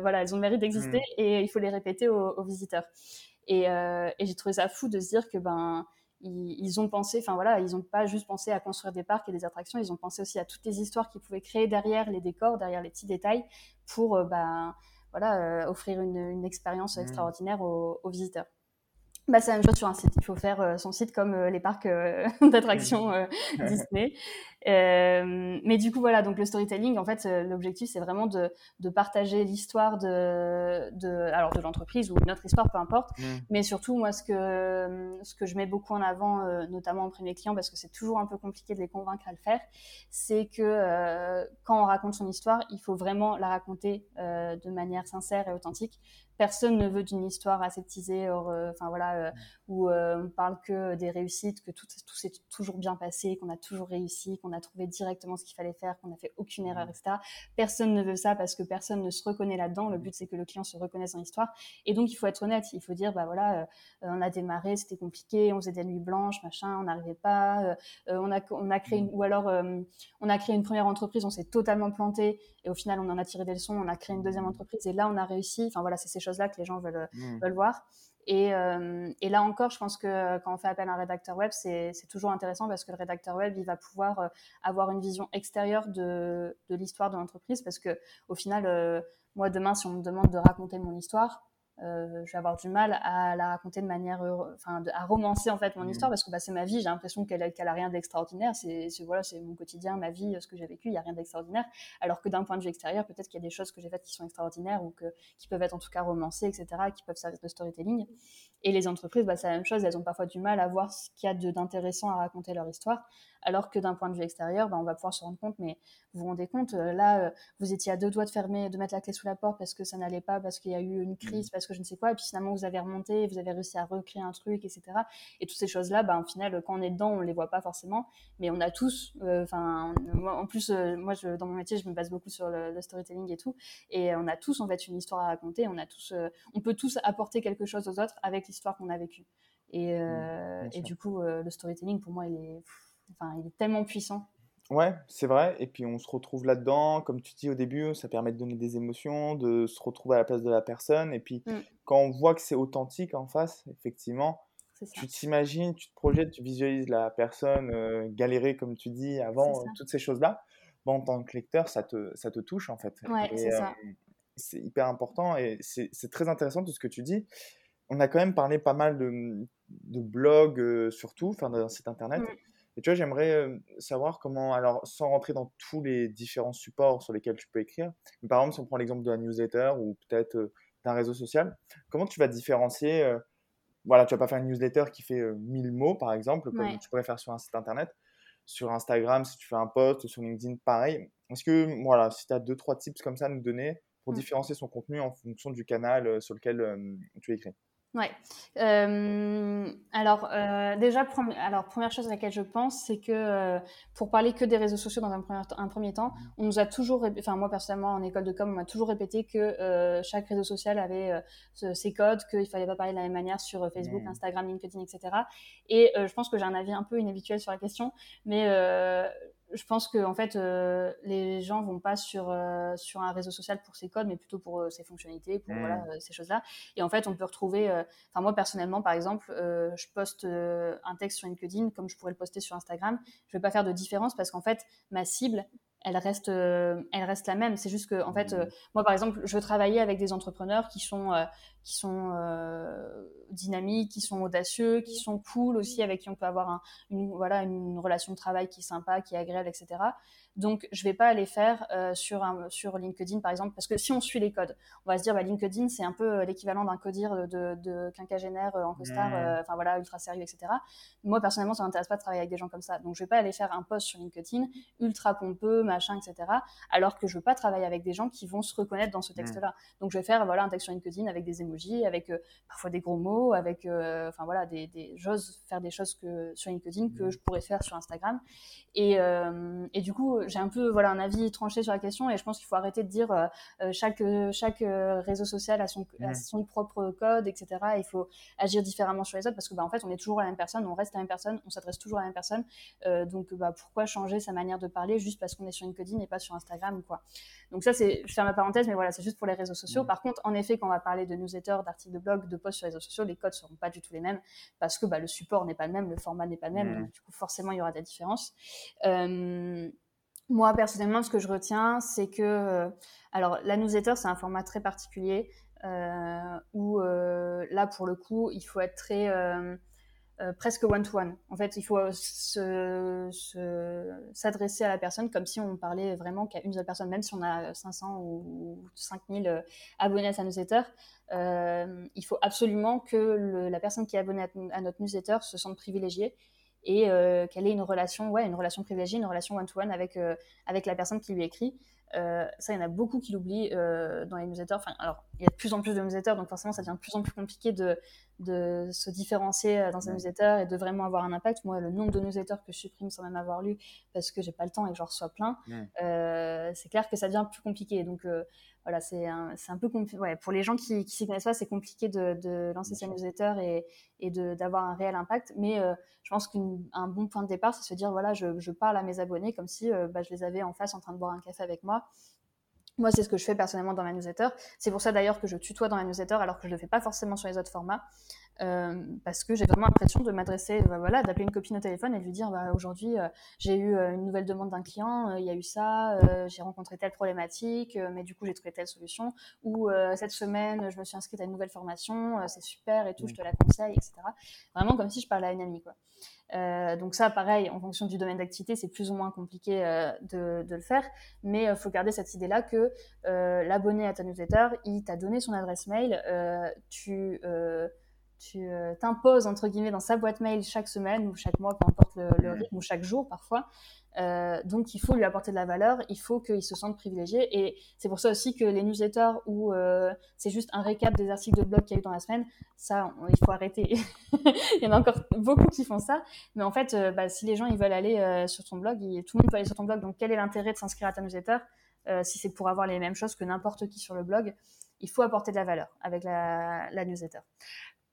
voilà elles ont le mérite d'exister hmm. et il faut les répéter aux, visiteurs. Et, et j'ai trouvé ça fou de se dire que ben ils, ont pensé, enfin voilà, ils n'ont pas juste pensé à construire des parcs et des attractions, ils ont pensé aussi à toutes les histoires qu'ils pouvaient créer derrière les décors, derrière les petits détails, pour euh, ben, voilà, euh, offrir une, une expérience mmh. extraordinaire aux, aux visiteurs. Bah, c'est la même chose sur un site. Il faut faire euh, son site comme les parcs (laughs) d'attractions Disney. Euh, mais du coup, voilà, donc le storytelling, en fait, euh, l'objectif, c'est vraiment de, de partager l'histoire de, de, alors de l'entreprise ou notre histoire, peu importe. Mm. Mais surtout, moi, ce que, ce que je mets beaucoup en avant, euh, notamment auprès de mes clients, parce que c'est toujours un peu compliqué de les convaincre à le faire, c'est que euh, quand on raconte son histoire, il faut vraiment la raconter de manière sincère et authentique. Personne ne veut d'une histoire aseptisée, enfin voilà, mm. où on parle que des réussites, que tout, tout s'est toujours bien passé, qu'on a toujours réussi, qu'on on a trouvé directement ce qu'il fallait faire, qu'on n'a fait aucune erreur, mmh. etc. Personne ne veut ça parce que personne ne se reconnaît là-dedans. Le but, c'est que le client se reconnaisse dans l'histoire. Et donc, il faut être honnête. Il faut dire, bah voilà, euh, on a démarré, c'était compliqué, on faisait des nuits blanches, machin, on n'arrivait pas. Euh, euh, on, a, on a créé, une, mmh. ou alors, on a créé une première entreprise, on s'est totalement planté et au final, on en a tiré des leçons, on a créé une deuxième mmh. entreprise et là, on a réussi. Enfin, voilà, c'est ces choses-là que les gens veulent, veulent voir. Et, et, là encore, je pense que quand on fait appel à un rédacteur web, c'est toujours intéressant parce que le rédacteur web, il va pouvoir avoir une vision extérieure de, de l'histoire de l'entreprise parce que au final, moi demain, si on me demande de raconter mon histoire, euh, je vais avoir du mal à la raconter de manière, enfin, à romancer en fait mon mmh. histoire parce que bah, c'est ma vie. J'ai l'impression qu'elle n'a a rien d'extraordinaire. C'est voilà, c'est mon quotidien, ma vie, ce que j'ai vécu. Il y a rien d'extraordinaire. Alors que d'un point de vue extérieur, peut-être qu'il y a des choses que j'ai faites qui sont extraordinaires ou que, qui peuvent être en tout cas romancées, etc., qui peuvent servir de storytelling. Et les entreprises, bah, c'est la même chose. Elles ont parfois du mal à voir ce qu'il y a d'intéressant à raconter leur histoire alors que d'un point de vue extérieur, ben, on va pouvoir se rendre compte, mais vous vous rendez compte, euh, là, euh, vous étiez à deux doigts de fermer, de mettre la clé sous la porte parce que ça n'allait pas, parce qu'il y a eu une crise, mmh. parce que je ne sais quoi, et puis finalement vous avez remonté, vous avez réussi à recréer un truc, etc. Et toutes ces choses-là, ben, au final, quand on est dedans, on ne les voit pas forcément, mais on a tous, euh, enfin, en plus, moi, je, dans mon métier, je me base beaucoup sur le, storytelling et tout, et on a tous en fait une histoire à raconter, on a tous, on peut tous apporter quelque chose aux autres avec l'histoire qu'on a vécue. Et, et du coup, le storytelling, pour moi, il est Enfin, il est tellement puissant. Ouais, c'est vrai. Et puis on se retrouve là-dedans. Comme tu dis au début, ça permet de donner des émotions, de se retrouver à la place de la personne. Et puis mm. quand on voit que c'est authentique en face, effectivement, tu t'imagines, tu te projettes, tu visualises la personne euh, galérer, comme tu dis, avant, euh, toutes ces choses-là. Bon, en tant que lecteur, ça te, ça te touche en fait. Ouais, c'est ça. Euh, c'est hyper important et c'est très intéressant tout ce que tu dis. On a quand même parlé pas mal de, de blogs, surtout, enfin d'un site internet. Mm. Et tu vois, j'aimerais savoir comment, alors sans rentrer dans tous les différents supports sur lesquels tu peux écrire, mais par exemple, si on prend l'exemple de la newsletter ou peut-être d'un réseau social, comment tu vas différencier, voilà, tu vas pas faire une newsletter qui fait 1000 mots, par exemple, comme tu pourrais faire sur un site internet, sur Instagram, si tu fais un post, sur LinkedIn, pareil. Est-ce que, voilà, si tu as deux, trois tips comme ça à nous donner pour mmh. différencier son contenu en fonction du canal sur lequel tu écris? Ouais. Euh, alors euh, déjà, alors première chose à laquelle je pense, c'est que euh, pour parler que des réseaux sociaux dans un premier, un premier temps, on nous a toujours, enfin moi personnellement en école de com, on m'a toujours répété que chaque réseau social avait ses codes, qu'il fallait pas parler de la même manière sur Facebook, mmh. Instagram, LinkedIn, etc. Et je pense que j'ai un avis un peu inhabituel sur la question, mais je pense que en fait, euh, les gens vont pas sur euh, sur un réseau social pour ses codes, mais plutôt pour euh, ses fonctionnalités, pour voilà, mmh. ces choses-là. Et en fait, on peut retrouver. Enfin, moi personnellement, par exemple, je poste un texte sur LinkedIn comme je pourrais le poster sur Instagram. Je vais pas faire de différence parce qu'en fait, ma cible, elle reste, elle reste la même. C'est juste que, en fait, mmh. moi, par exemple, je veux travailler avec des entrepreneurs qui sont, qui sont dynamiques, qui sont audacieux, qui sont cool aussi, avec qui on peut avoir une, voilà, une relation de travail qui est sympa, qui est agréable, etc. Donc, je vais pas aller faire euh, sur, un, sur LinkedIn, par exemple, parce que si on suit les codes, on va se dire, bah, LinkedIn, c'est un peu euh, l'équivalent d'un codir de, de, quinquagénaire euh, en costard, mmh. enfin voilà, ultra sérieux, etc. Moi, personnellement, ça m'intéresse pas de travailler avec des gens comme ça. Donc, je vais pas aller faire un post sur LinkedIn, ultra pompeux, machin, etc. Alors que je veux pas travailler avec des gens qui vont se reconnaître dans ce mmh. texte-là. Donc, je vais faire, voilà, un texte sur LinkedIn avec des emojis, avec parfois des gros mots, avec, enfin voilà, des, des j'ose faire des choses que sur LinkedIn que mmh. je pourrais faire sur Instagram. Et, et du coup, j'ai un peu voilà un avis tranché sur la question et je pense qu'il faut arrêter de dire euh, euh, chaque chaque euh, réseau social a son son propre code etc il faut agir différemment sur les autres parce que bah, en fait on est toujours la même personne on reste la même personne on s'adresse toujours à la même personne donc bah, pourquoi changer sa manière de parler juste parce qu'on est sur LinkedIn et pas sur Instagram ou quoi. Donc ça c'est je ferme ma parenthèse mais voilà c'est juste pour les réseaux sociaux. Par contre en effet quand on va parler de newsletter d'articles de blog de posts sur les réseaux sociaux les codes seront pas du tout les mêmes parce que bah, le support n'est pas le même le format n'est pas le même. Donc, du coup forcément il y aura des différences. Moi, personnellement, ce que je retiens, c'est que, euh, alors, la newsletter, c'est un format très particulier euh, où, euh, là, pour le coup, il faut être très presque one-to-one. En fait, il faut s'adresser à la personne comme si on parlait vraiment qu'à une seule personne, même si on a 500 ou 5000 abonnés à sa newsletter. il faut absolument que la personne qui est abonnée à notre newsletter se sente privilégiée et euh, qu'elle ait une relation, ouais, une relation privilégiée, une relation one-to-one avec, euh, avec la personne qui lui écrit. Euh, ça, il y en a beaucoup qui l'oublient dans les newsletters. Enfin, alors, il y a de plus en plus de newsletters, donc forcément, ça devient de plus en plus compliqué de, de se différencier dans un newsletter et de vraiment avoir un impact. Moi, le nombre de newsletters que je supprime sans même avoir lu parce que j'ai pas le temps et que j'en reçois plein, c'est clair que ça devient plus compliqué. Donc, voilà, c'est un, un, peu ouais, pour les gens qui, qui s'y connaissent pas, c'est compliqué de, de, lancer sa newsletter et, et d'avoir un réel impact. Mais euh, je pense qu'un bon point de départ, c'est se dire voilà, je, je, parle à mes abonnés comme si euh, bah, je les avais en face en train de boire un café avec moi. Moi, c'est ce que je fais personnellement dans ma newsletter. C'est pour ça d'ailleurs que je tutoie dans la newsletter alors que je ne le fais pas forcément sur les autres formats. Euh, parce que j'ai vraiment l'impression de m'adresser, bah, voilà, d'appeler une copine au téléphone et de lui dire bah, aujourd'hui euh, j'ai eu euh, une nouvelle demande d'un client, il y a eu ça, j'ai rencontré telle problématique, mais du coup j'ai trouvé telle solution, ou cette semaine je me suis inscrite à une nouvelle formation, c'est super et tout, je te la conseille, etc. Vraiment comme si je parlais à une amie quoi. Euh, donc ça, pareil, en fonction du domaine d'activité, c'est plus ou moins compliqué euh, de, de, le faire, mais il euh, faut garder cette idée-là que l'abonné à ta newsletter, il t'a donné son adresse mail, tu tu euh, t'imposes entre guillemets dans sa boîte mail chaque semaine ou chaque mois, peu importe le, rythme, ou chaque jour parfois. Euh, donc il faut lui apporter de la valeur, il faut qu'il se sente privilégié. Et c'est pour ça aussi que les newsletters où euh, c'est juste un récap des articles de blog qu'il y a eu dans la semaine, ça, il faut arrêter. (laughs) il y en a encore beaucoup qui font ça. Mais en fait, bah, si les gens ils veulent aller sur ton blog, tout le monde peut aller sur ton blog. Donc quel est l'intérêt de s'inscrire à ta newsletter si c'est pour avoir les mêmes choses que n'importe qui sur le blog? Il faut apporter de la valeur avec la, la newsletter.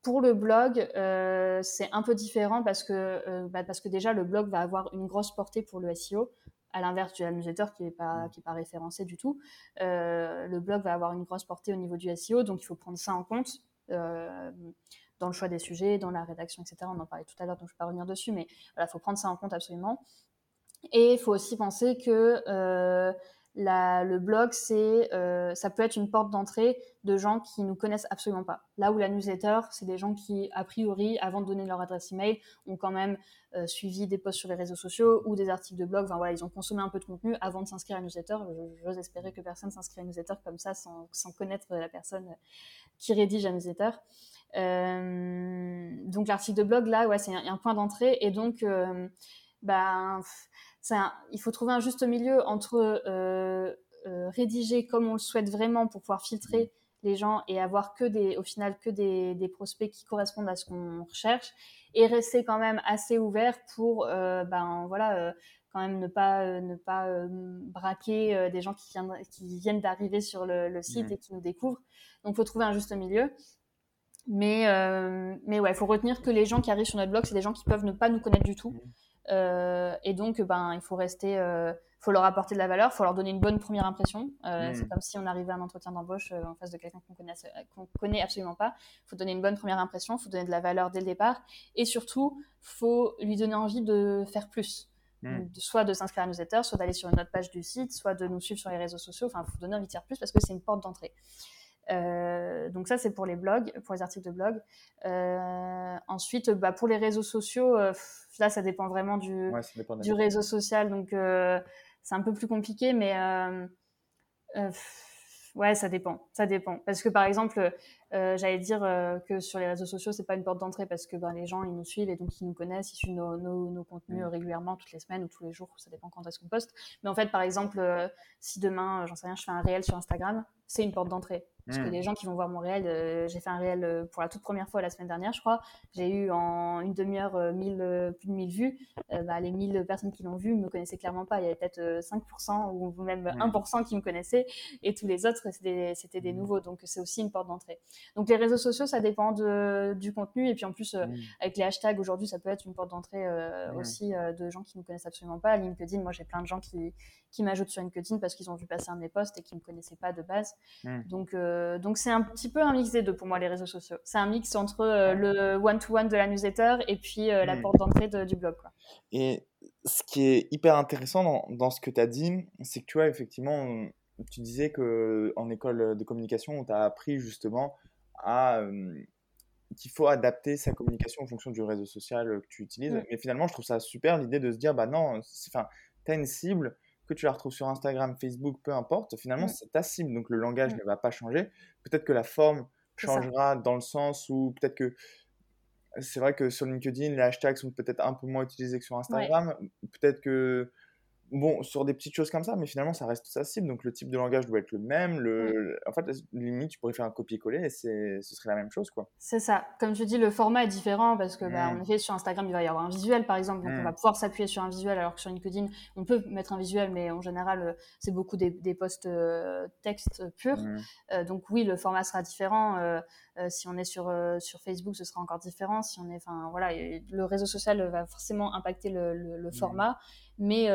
Pour le blog, euh, c'est un peu différent parce que, euh, bah, parce que déjà, le blog va avoir une grosse portée pour le SEO, à l'inverse du newsletter qui n'est pas, qui pas référencé du tout. Euh, le blog va avoir une grosse portée au niveau du SEO, donc il faut prendre ça en compte dans le choix des sujets, dans la rédaction, etc. On en parlait tout à l'heure, donc je ne vais pas revenir dessus, mais il faut prendre ça en compte absolument. Et il faut aussi penser que le blog, c'est, euh, ça peut être une porte d'entrée de gens qui nous connaissent absolument pas. Là où la newsletter, c'est des gens qui, a priori, avant de donner leur adresse email, ont quand même euh, suivi des posts sur les réseaux sociaux ou des articles de blog. Enfin voilà, ils ont consommé un peu de contenu avant de s'inscrire à la newsletter. J'ose espérer que personne s'inscrit à la newsletter comme ça sans, connaître la personne qui rédige la newsletter. Euh, donc l'article de blog, là, ouais, c'est un, un, point d'entrée et donc, il faut trouver un juste milieu entre euh, euh, rédiger comme on le souhaite vraiment pour pouvoir filtrer les gens et avoir que des, au final, que des, des prospects qui correspondent à ce qu'on recherche et rester quand même assez ouvert pour, euh, ben voilà, quand même ne pas, ne pas braquer des gens qui viennent, qui viennent d'arriver sur le, site et qui nous découvrent. Donc, il faut trouver un juste milieu. Mais, mais ouais, il faut retenir que les gens qui arrivent sur notre blog, c'est des gens qui peuvent ne pas nous connaître du tout. Euh, et donc, ben, il faut rester, euh, faut leur apporter de la valeur, faut leur donner une bonne première impression. Euh, c'est mm. comme si on arrivait à un entretien d'embauche en face de quelqu'un qu'on connaît, connaît absolument pas. Il faut donner une bonne première impression, il faut donner de la valeur dès le départ, et surtout, faut lui donner envie de faire plus. Mm. soit de s'inscrire à nos newsletter, soit d'aller sur une autre page du site, soit de nous suivre sur les réseaux sociaux. Enfin, il faut donner envie de faire plus parce que c'est une porte d'entrée. Euh, donc ça, c'est pour les blogs, pour les articles de blog. Euh, ensuite, bah, pour les réseaux sociaux, euh, là, ça dépend vraiment du, du réseau social. Donc, c'est un peu plus compliqué, mais ouais, ça dépend. Ça dépend. Parce que, par exemple, j'allais dire que sur les réseaux sociaux, c'est pas une porte d'entrée parce que ben, les gens, ils nous suivent et donc ils nous connaissent, ils suivent nos, nos, contenus mm. régulièrement, toutes les semaines ou tous les jours. Ça dépend quand est-ce qu'on poste. Mais en fait, par exemple, si demain, j'en sais rien, je fais un réel sur Instagram, c'est une porte d'entrée. Parce que hmm. les gens qui vont voir mon réel, euh, j'ai fait un réel euh, pour la toute première fois la semaine dernière, je crois. J'ai eu en une demi-heure euh, plus de 1000 vues. Bah, les 1000 personnes qui l'ont vu ne me connaissaient clairement pas. Il y avait peut-être 5% ou même 1% qui me connaissaient. Et tous les autres, c'était des, hmm. nouveaux. Donc, c'est aussi une porte d'entrée. Donc, les réseaux sociaux, ça dépend de, du contenu. Et puis, en plus, hmm. avec les hashtags, aujourd'hui, ça peut être une porte d'entrée aussi de gens qui ne me connaissent absolument pas. LinkedIn, moi, j'ai plein de gens qui, qui m'ajoutent sur LinkedIn parce qu'ils ont vu passer un de mes posts et qui ne me connaissaient pas de base. Donc, euh, donc c'est un petit peu un mix des deux pour moi les réseaux sociaux. C'est un mix entre euh, le one-to-one de la newsletter et puis euh, la hmm. porte d'entrée du blog. Quoi. Et ce qui est hyper intéressant dans, dans ce que tu as dit, c'est que tu vois effectivement, tu disais que en école de communication, on t'a appris justement à qu'il faut adapter sa communication en fonction du réseau social que tu utilises. Hmm. Mais finalement, je trouve ça super l'idée de se dire, bah non, enfin, tu as une cible, que tu la retrouves sur Instagram, Facebook, peu importe, finalement, mmh. c'est ta cible. Donc le langage mmh. ne va pas changer. Peut-être que la forme changera dans le sens où peut-être que c'est vrai que sur LinkedIn, les hashtags sont peut-être un peu moins utilisés que sur Instagram. Peut-être que bon, sur des petites choses comme ça, mais finalement, ça reste sa cible. Donc, le type de langage doit être le même. Le... En fait, limite, tu pourrais faire un copier-coller et ce serait la même chose, quoi. C'est ça. Comme tu dis, le format est différent parce que, bah, en mmh. effet, sur Instagram, il va y avoir un visuel, par exemple. Donc, on va mmh. pouvoir s'appuyer sur un visuel, alors que sur LinkedIn, on peut mettre un visuel, mais en général, euh, c'est beaucoup des, des posts euh, texte purs. Mmh. Euh, donc, oui, le format sera différent. si on est sur, sur Facebook, ce sera encore différent. Si on est, enfin, voilà, le réseau social va forcément impacter le, le, format. Mais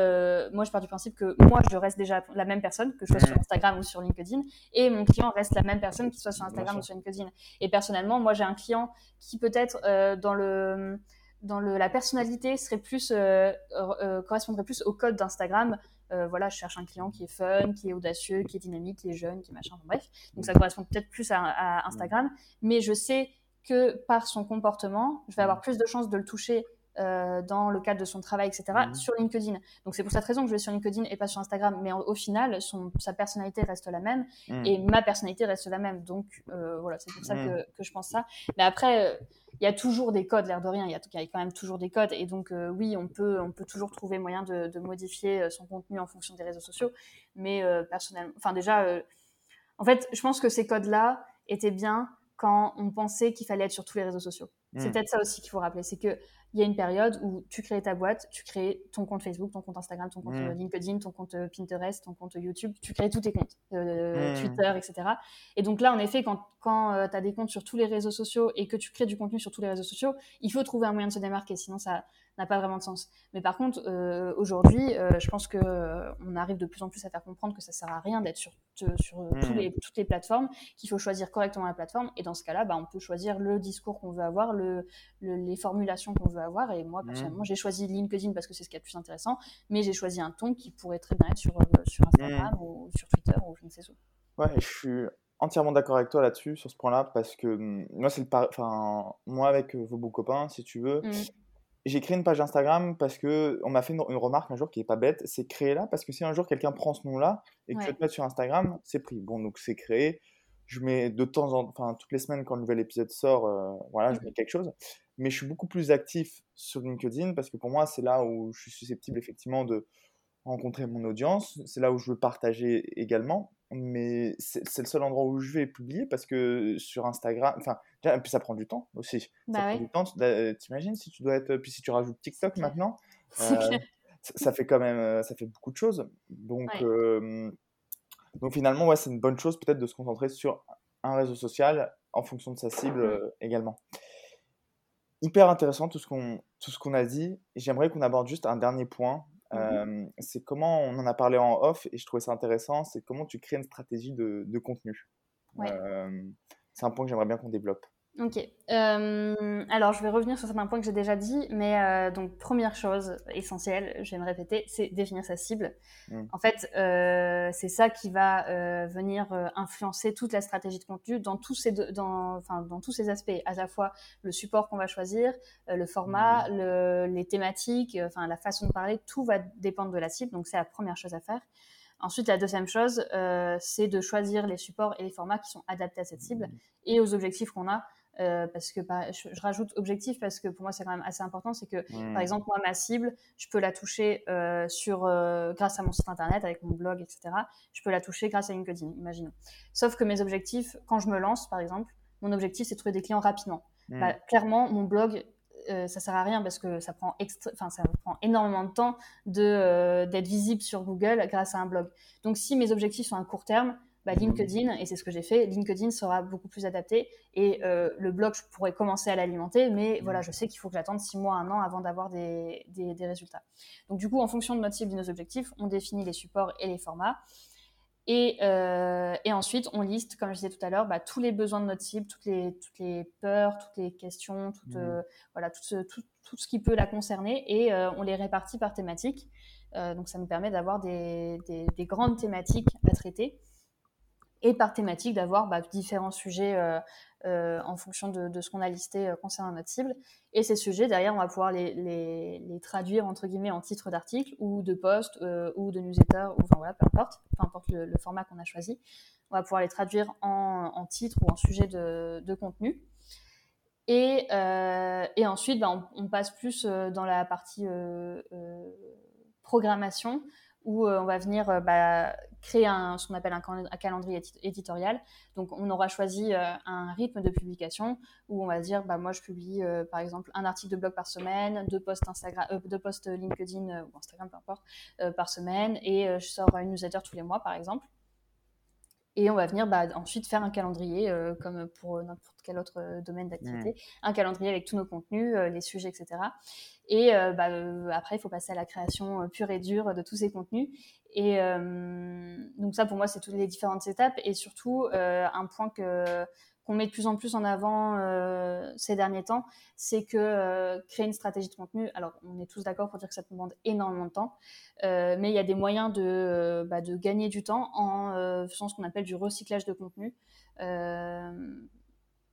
moi, je pars du principe que moi, je reste déjà la même personne, que je sois sur Instagram ou sur LinkedIn, et mon client reste la même personne, qu'il soit sur Instagram ou sur LinkedIn. Et personnellement, moi, j'ai un client qui peut-être dans le dans le, la personnalité serait plus correspondrait plus au code d'Instagram. Voilà, je cherche un client qui est fun, qui est audacieux, qui est dynamique, qui est jeune, qui est machin, bref. Donc ça correspond peut-être plus à, à, Instagram, mais je sais que par son comportement, je vais avoir plus de chances de le toucher euh, dans le cadre de son travail, etc., mhm. sur LinkedIn. Donc c'est pour cette raison que je vais sur LinkedIn et pas sur Instagram. Mais au final, son, sa personnalité reste la même mhm. et ma personnalité reste la même. Donc euh, voilà, c'est pour ça mhm. que, que, je pense ça. Mais après, euh, il y a toujours des codes, l'air de rien. Il y, a, y a quand même toujours des codes. Et donc oui, on peut, on peut toujours trouver moyen de, de, modifier son contenu en fonction des réseaux sociaux. Mais personnellement, enfin déjà, en fait, je pense que ces codes-là étaient bien quand on pensait qu'il fallait être sur tous les réseaux sociaux. C'est peut-être ça aussi qu'il faut rappeler, c'est que il y a une période où tu créais ta boîte, tu créais ton compte Facebook, ton compte Instagram, ton compte mm. LinkedIn, ton compte euh, Pinterest, ton compte YouTube, tu créais tous tes comptes, euh, mm. Twitter, etc. Et donc là, en effet, quand, quand euh, tu as des comptes sur tous les réseaux sociaux et que tu crées du contenu sur tous les réseaux sociaux, il faut trouver un moyen de se démarquer, sinon ça n'a pas vraiment de sens. Mais par contre, aujourd'hui, je pense que on arrive de plus en plus à faire comprendre que ça sert à rien d'être sur, sur mm. les, toutes les plateformes, qu'il faut choisir correctement la plateforme. Et dans ce cas-là, bah, on peut choisir le discours qu'on veut avoir, le, les formulations qu'on veut avoir. Et moi, personnellement, mmh. j'ai choisi LinkedIn parce que c'est ce qui est le plus intéressant, mais j'ai choisi un ton qui pourrait très bien être sur, euh, sur Instagram mmh. ou sur Twitter ou je ne sais où. Ouais, je suis entièrement d'accord avec toi là-dessus, sur ce point-là, parce que mmh, moi, c'est le enfin, moi, avec euh, vos beaux copains, si tu veux, j'ai créé une page Instagram parce que on m'a fait une, remarque un jour qui est pas bête, c'est créer là parce que si un jour quelqu'un prend ce nom-là et que tu veux te mettre sur Instagram, c'est pris. Bon, donc c'est créé. Je mets de temps en enfin toutes les semaines quand le nouvel épisode sort, euh, voilà, je mets quelque chose mais je suis beaucoup plus actif sur LinkedIn parce que pour moi, c'est là où je suis susceptible effectivement de rencontrer mon audience. C'est là où je veux partager également. Mais c'est le seul endroit où je vais publier parce que sur Instagram, enfin, puis ça prend du temps aussi. ça bah prend du temps. T'imagines si tu dois être, puis si tu rajoutes TikTok maintenant, (laughs) euh, ça fait quand même, euh, ça fait beaucoup de choses. Donc, donc finalement, ouais, c'est une bonne chose peut-être de se concentrer sur un réseau social en fonction de sa cible mmh. euh, également hyper intéressant tout ce qu'on qu'on a dit. J'aimerais qu'on aborde juste un dernier point. Mmh euh, c'est comment on en a parlé en off et je trouvais ça intéressant. C'est comment tu crées une stratégie de, de contenu. Euh, c'est un point que j'aimerais bien qu'on développe. Ok. Euh, alors, je vais revenir sur certains points que j'ai déjà dit, mais euh, donc première chose essentielle, je vais me répéter, c'est définir sa cible. Mm. En fait, euh, c'est ça qui va venir influencer toute la stratégie de contenu dans tous ces dans enfin dans tous ces aspects, à la fois le support qu'on va choisir, le format, mm. le, les thématiques, enfin la façon de parler, tout va dépendre de la cible. Donc c'est la première chose à faire. Ensuite, la deuxième chose, c'est de choisir les supports et les formats qui sont adaptés à cette cible mm. et aux objectifs qu'on a. Euh, parce que je, rajoute objectif parce que pour moi c'est quand même assez important, c'est que par exemple moi ma cible, je peux la toucher euh, sur euh, grâce à mon site internet avec mon blog etc. Je peux la toucher grâce à LinkedIn, imaginons. Sauf que mes objectifs, quand je me lance par exemple, mon objectif c'est de trouver des clients rapidement. Mm. Bah, clairement mon blog ça sert à rien parce que ça prend enfin ça prend énormément de temps de d'être visible sur Google grâce à un blog. Donc si mes objectifs sont à court terme, bah, LinkedIn, et c'est ce que j'ai fait, LinkedIn sera beaucoup plus adapté et euh, le blog, je pourrais commencer à l'alimenter, mais voilà, je sais qu'il faut que j'attende six mois, un an avant d'avoir des, des, des, résultats. Donc du coup, en fonction de notre cible et de nos objectifs, on définit les supports et les formats. Et, euh, et ensuite, on liste, comme je disais tout à l'heure, bah, tous les besoins de notre cible, toutes les, toutes les peurs, toutes les questions, tout, euh, voilà, tout, ce, tout, tout, ce qui peut la concerner, et on les répartit par thématique. Donc ça nous permet d'avoir des, des grandes thématiques à traiter et par thématique d'avoir bah, différents sujets euh, euh, en fonction de, ce qu'on a listé euh, concernant notre cible. Et ces sujets, derrière, on va pouvoir les, traduire entre guillemets en titre d'article ou de post ou de newsletter, ou enfin voilà, peu importe, peu importe le, format qu'on a choisi. On va pouvoir les traduire en, titre ou en sujet de, contenu. Et, ensuite, bah, on, passe plus dans la partie programmation où on va venir bah, créer un, ce qu'on appelle un, calendrier éditorial. Donc, on aura choisi euh, un rythme de publication où on va dire, bah, moi, je publie, euh, par exemple, un article de blog par semaine, deux posts Instagram, euh, deux posts LinkedIn ou Instagram, peu importe, par semaine, et je sors une newsletter tous les mois, par exemple. Et on va venir bah, ensuite faire un calendrier, euh, comme pour n'importe quel autre euh, domaine d'activité, un calendrier avec tous nos contenus, euh, les sujets, etc. Et bah, après, il faut passer à la création pure et dure de tous ces contenus. Et donc ça, pour moi, c'est toutes les différentes étapes. Et surtout, un point que qu'on met de plus en plus en avant euh, ces derniers temps, c'est que euh, créer une stratégie de contenu, alors on est tous d'accord pour dire que ça demande énormément de temps, euh, mais il y a des moyens de, bah, de gagner du temps en faisant ce qu'on appelle du recyclage de contenu.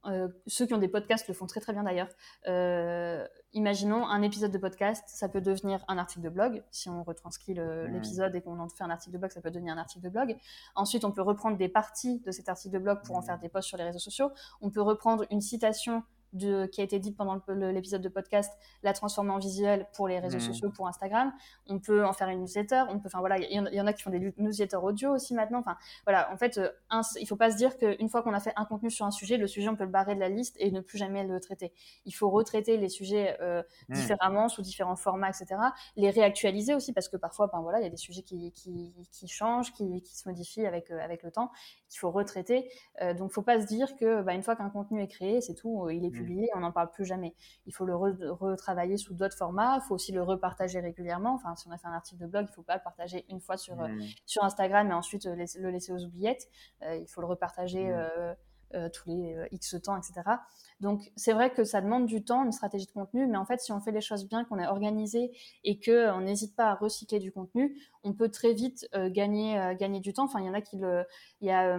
Euh, ceux qui ont des podcasts le font très très bien d'ailleurs. Euh, imaginons un épisode de podcast, ça peut devenir un article de blog. Si on retranscrit l'épisode et qu'on en fait un article de blog, ça peut devenir un article de blog. Ensuite, on peut reprendre des parties de cet article de blog pour en faire des posts sur les réseaux sociaux. On peut reprendre une citation de, qui a été dite pendant l'épisode de podcast, la transformer en visuel pour les réseaux mmh. sociaux, pour Instagram. On peut en faire une newsletter. On peut, enfin voilà, il y, en a qui font des newsletters audio aussi maintenant. Enfin voilà, en fait, euh, un, il faut pas se dire qu'une fois qu'on a fait un contenu sur un sujet, le sujet on peut le barrer de la liste et ne plus jamais le traiter. Il faut retraiter les sujets euh, mmh. différemment sous différents formats, etc. Les réactualiser aussi parce que parfois, ben voilà, il y a des sujets qui, qui, qui changent, qui, qui, se modifient avec euh, avec le temps, qu'il faut retraiter. Euh, donc, faut pas se dire que bah, une fois qu'un contenu est créé, c'est tout, il est Mmh. on n'en parle plus jamais. Il faut le retravailler sous d'autres formats, il faut aussi le repartager régulièrement. Enfin, si on a fait un article de blog, il ne faut pas le partager une fois sur, euh, mmh. sur Instagram et ensuite euh, le laisser aux oubliettes. Euh, il faut le repartager mmh. tous les X temps, etc. Donc, c'est vrai que ça demande du temps, une stratégie de contenu, mais en fait, si on fait les choses bien, qu'on est organisé et qu'on n'hésite pas à recycler du contenu, on peut très vite gagner, gagner du temps. Enfin, il y en a qui le. Y a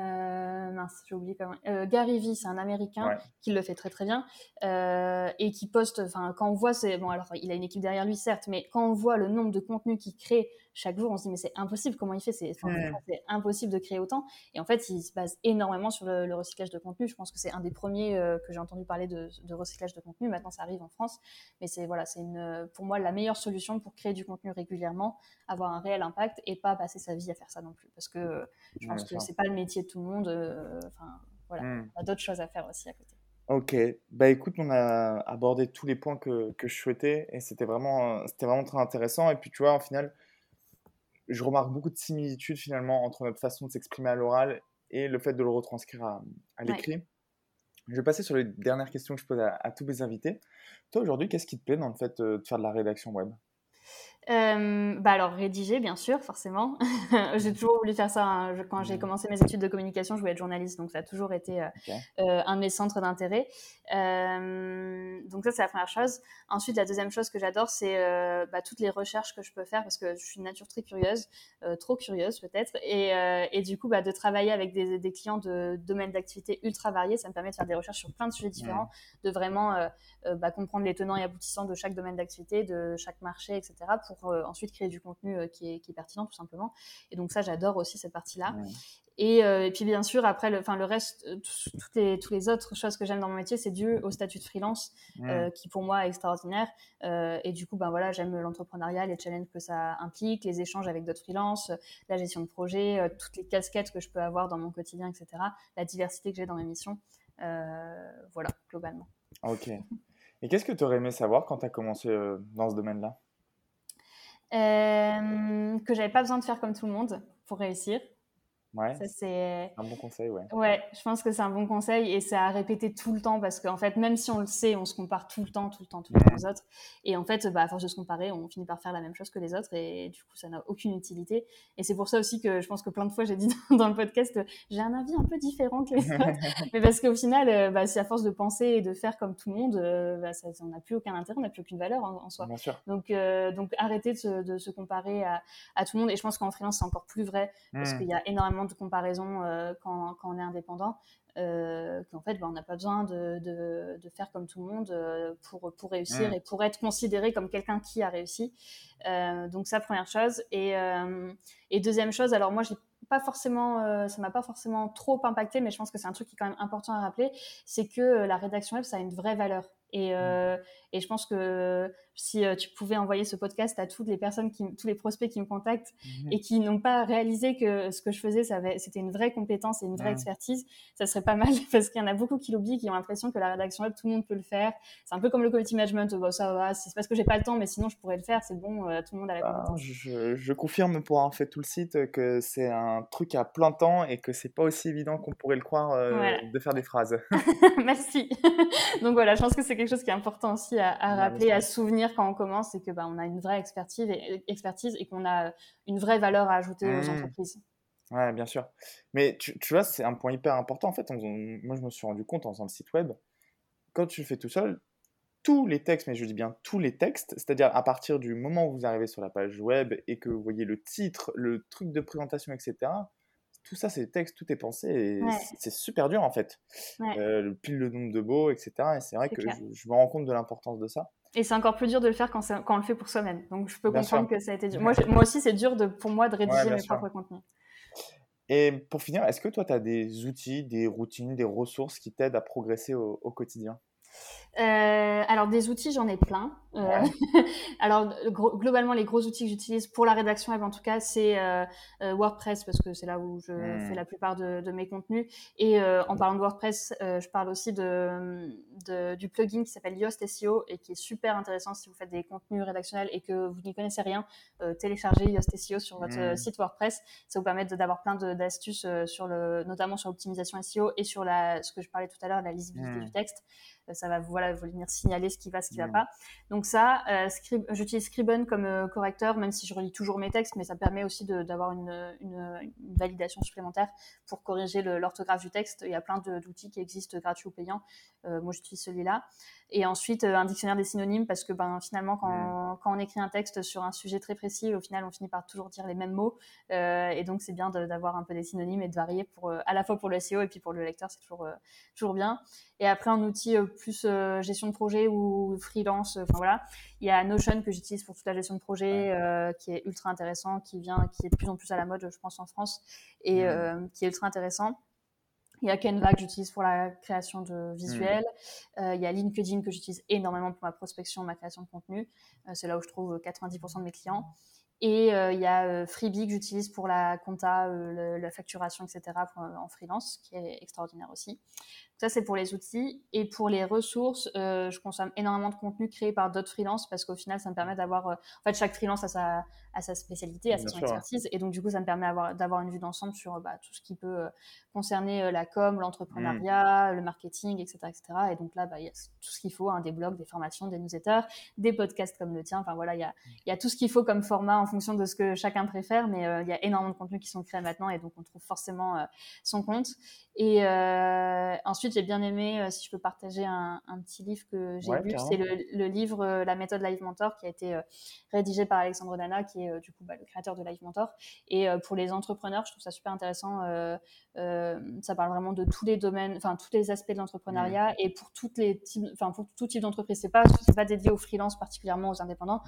mince, j'ai oublié comment. Euh, Gary Vee, c'est un Américain qui le fait très très bien euh, et qui poste. Enfin, quand on voit, c'est bon. Alors, il a une équipe derrière lui, certes, mais quand on voit le nombre de contenus qu'il crée chaque jour, on se dit mais c'est impossible. Comment il fait? C'est impossible de créer autant. Et en fait, il se base énormément sur le, recyclage de contenu. Je pense que c'est un des premiers euh, que j'ai entendu parler de, recyclage de contenu. Maintenant, ça arrive en France, mais c'est voilà, c'est une pour moi la meilleure solution pour créer du contenu régulièrement, avoir un réel impact et pas passer sa vie à faire ça non plus, parce que je pense que c'est pas le métier de tout le monde. Euh, enfin, voilà, hmm. on a d'autres choses à faire aussi à côté. Ok, bah écoute, on a abordé tous les points que, que je souhaitais et c'était vraiment, c'était vraiment très intéressant. Et puis tu vois, au final, je remarque beaucoup de similitudes finalement entre notre façon de s'exprimer à l'oral et le fait de le retranscrire à, l'écrit. Je vais passer sur les dernières questions que je pose à, à tous mes invités. Toi aujourd'hui, qu'est-ce qui te plaît dans le fait euh, de faire de la rédaction web? Euh, bah alors rédiger bien sûr forcément. (laughs) J'ai toujours voulu faire ça hein. quand j'ai mmh. commencé mes études de communication je voulais être journaliste donc ça a toujours été euh, euh, un de mes centres d'intérêt. Donc ça c'est la première chose. Ensuite la deuxième chose que j'adore c'est bah, toutes les recherches que je peux faire parce que je suis une nature très curieuse trop curieuse peut-être. Et, et, du coup bah, de travailler avec des, des clients de domaines d'activité ultra variés ça me permet de faire des recherches sur plein de sujets différents de vraiment bah, comprendre les tenants et aboutissants de chaque domaine d'activité de chaque marché etc pour euh, ensuite créer du contenu euh, qui est, pertinent tout simplement. Et donc ça, j'adore aussi cette partie-là. Euh, et, puis bien sûr, après, le, le reste, toutes les, toutes les autres choses que j'aime dans mon métier, c'est dû au statut de freelance, qui pour moi est extraordinaire. et du coup, ben voilà, j'aime l'entrepreneuriat, les challenges que ça implique, les échanges avec d'autres freelances, la gestion de projet, toutes les casquettes que je peux avoir dans mon quotidien, etc. La diversité que j'ai dans mes missions. voilà, globalement. Ok. Et qu'est-ce que tu aurais aimé savoir quand tu as commencé dans ce domaine-là? Que j'avais pas besoin de faire comme tout le monde pour réussir. Ouais. Ça, c'est un bon conseil, ouais. Ouais, je pense que c'est un bon conseil et c'est à répéter tout le temps parce qu'en fait, même si on le sait, on se compare tout le temps, tout le temps, tout le temps aux autres. Et en fait, bah, à force de se comparer, on finit par faire la même chose que les autres et du coup, ça n'a aucune utilité. Et c'est pour ça aussi que je pense que plein de fois, j'ai dit (laughs) dans le podcast, j'ai un avis un peu différent que les (laughs) autres. Mais parce qu'au final, euh, bah, si à force de penser et de faire comme tout le monde, euh, bah, ça, on n'a plus aucun intérêt, on n'a plus aucune valeur en, soi. Bien sûr. Donc, euh, donc arrêtez de se, de se comparer à, à, tout le monde. Et je pense qu'en freelance, c'est encore plus vrai parce mmh. qu'il y a énormément de comparaison euh, quand, quand, on est indépendant. Euh, qu'en fait, ben, on n'a pas besoin de, de, de, faire comme tout le monde euh, pour, pour réussir mm. et pour être considéré comme quelqu'un qui a réussi. donc ça, première chose. Et, et deuxième chose, alors moi, j'ai pas forcément, ça m'a pas forcément trop impacté, mais je pense que c'est un truc qui est quand même important à rappeler, c'est que la rédaction web, ça a une vraie valeur Et, euh, et je pense que si euh, tu pouvais envoyer ce podcast à toutes les personnes, qui, tous les prospects qui me contactent et qui n'ont pas réalisé que ce que je faisais, c'était une vraie compétence et une vraie expertise, ça serait pas mal (laughs) parce qu'il y en a beaucoup qui l'oublient, qui ont l'impression que la rédaction web, tout le monde peut le faire. C'est un peu comme le quality management, bon, ça va, c'est parce que j'ai pas le temps, mais sinon je pourrais le faire, c'est bon, euh, tout le monde a la bah, compétence. je, je, confirme pour avoir fait tout le site que c'est un truc à plein temps et que c'est pas aussi évident qu'on pourrait le croire de faire des phrases. (laughs) Merci. (laughs) Donc voilà, je pense que c'est quelque chose qui est important aussi à, à rappeler, à souvenir quand on commence, c'est que bah, on a une vraie expertise et, expertise et qu'on a une vraie valeur à ajouter aux mmh. entreprises. Ouais, bien sûr. Mais tu, tu vois, c'est un point hyper important. En fait, moi, je me suis rendu compte en faisant le site web, quand tu le fais tout seul, tous les textes, mais je dis bien tous les textes, c'est-à-dire à partir du moment où vous arrivez sur la page web et que vous voyez le titre, le truc de présentation, etc., tout ça, c'est des textes, tout est pensé et c'est super dur en fait. Euh, le pile le nombre de mots, etc. Et c'est vrai que je, me rends compte de l'importance de ça. Et c'est encore plus dur de le faire quand, quand on le fait pour soi-même. Donc je peux comprendre que ça a été dur. (laughs) Moi, moi aussi, c'est dur de, pour moi de rédiger mes propres contenus. Et pour finir, est-ce que toi, tu as des outils, des routines, des ressources qui t'aident à progresser au quotidien? Euh, alors des outils, j'en ai plein. Euh, (laughs) alors globalement, les gros outils que j'utilise pour la rédaction web, en tout cas, c'est euh, euh WordPress parce que c'est là où je hmm. fais la plupart de, de mes contenus. Et euh, en parlant de WordPress, je parle aussi de, de du plugin qui s'appelle Yoast SEO et qui est super intéressant si vous faites des contenus rédactionnels et que vous n'y connaissez rien. téléchargez Yoast SEO sur votre hmm. site WordPress, ça vous permet d'avoir plein d'astuces sur le, notamment sur l'optimisation SEO et sur la, ce que je parlais tout à l'heure, la lisibilité hmm. du texte. Euh, ça va voilà, venir signaler ce qui va, ce qui va pas. Donc ça, euh, j'utilise Scriben comme euh, correcteur, même si je relis toujours mes textes, mais ça permet aussi d'avoir une, une, validation supplémentaire pour corriger l'orthographe du texte. Il y a plein d'outils qui existent gratuits ou payants. moi, j'utilise celui-là. Et ensuite, un dictionnaire des synonymes, parce que ben, finalement, quand, quand, on écrit un texte sur un sujet très précis, au final, on finit par toujours dire les mêmes mots. et donc, c'est bien d'avoir un peu des synonymes et de varier pour, à la fois pour le SEO et puis pour le lecteur, c'est toujours, toujours bien. Et après, un outil plus euh, gestion de projet ou freelance, enfin voilà. Il y a Notion que j'utilise pour toute la gestion de projet, euh, qui est ultra intéressant, qui vient, qui est de plus en plus à la mode, je pense, en France, et euh, qui est ultra intéressant. Il y a Canva que j'utilise pour la création de visuels. il y a LinkedIn que j'utilise énormément pour ma prospection, ma création de contenu. c'est là où je trouve 90% de mes clients. Et euh, il y a euh, Freebie que j'utilise pour la compta, euh, la facturation, etc. en freelance, qui est extraordinaire aussi. Ça, c'est pour les outils. Et pour les ressources, je consomme énormément de contenu créé par d'autres freelances parce qu'au final, ça me permet d'avoir. en fait, chaque freelance a sa, a sa spécialité, a sa expertise. Et donc, du coup, ça me permet d'avoir une vue d'ensemble sur bah, tout ce qui peut concerner la com, l'entrepreneuriat, mmh. le marketing, etc., etc. Et donc là, bah, il y a tout ce qu'il faut hein, des blogs, des formations, des newsletters, des podcasts comme le tien. Enfin, voilà, il y a, y a tout ce qu'il faut comme format en fonction de ce que chacun préfère, mais euh, il y a énormément de contenus qui sont créés maintenant et donc on trouve forcément euh, son compte. Et euh, ensuite, j'ai bien aimé, si je peux partager un, petit livre que j'ai lu, c'est le, livre La méthode Live Mentor qui a été rédigé par Alexandre Dana, qui est du coup bah, le créateur de Live Mentor. Et pour les entrepreneurs, je trouve ça super intéressant. ça parle vraiment de tous les domaines, enfin tous les aspects de l'entrepreneuriat mmh. et pour toutes les types, enfin pour tout type d'entreprise. C'est pas c'est pas dédié aux freelance particulièrement aux indépendants.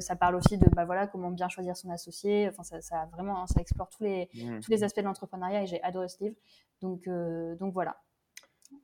ça parle aussi de bah voilà comment bien choisir son associé. Enfin, ça, ça vraiment, ça explore tous les, mmh. tous les aspects de l'entrepreneuriat et j'ai adoré ce livre. Donc, euh, donc voilà.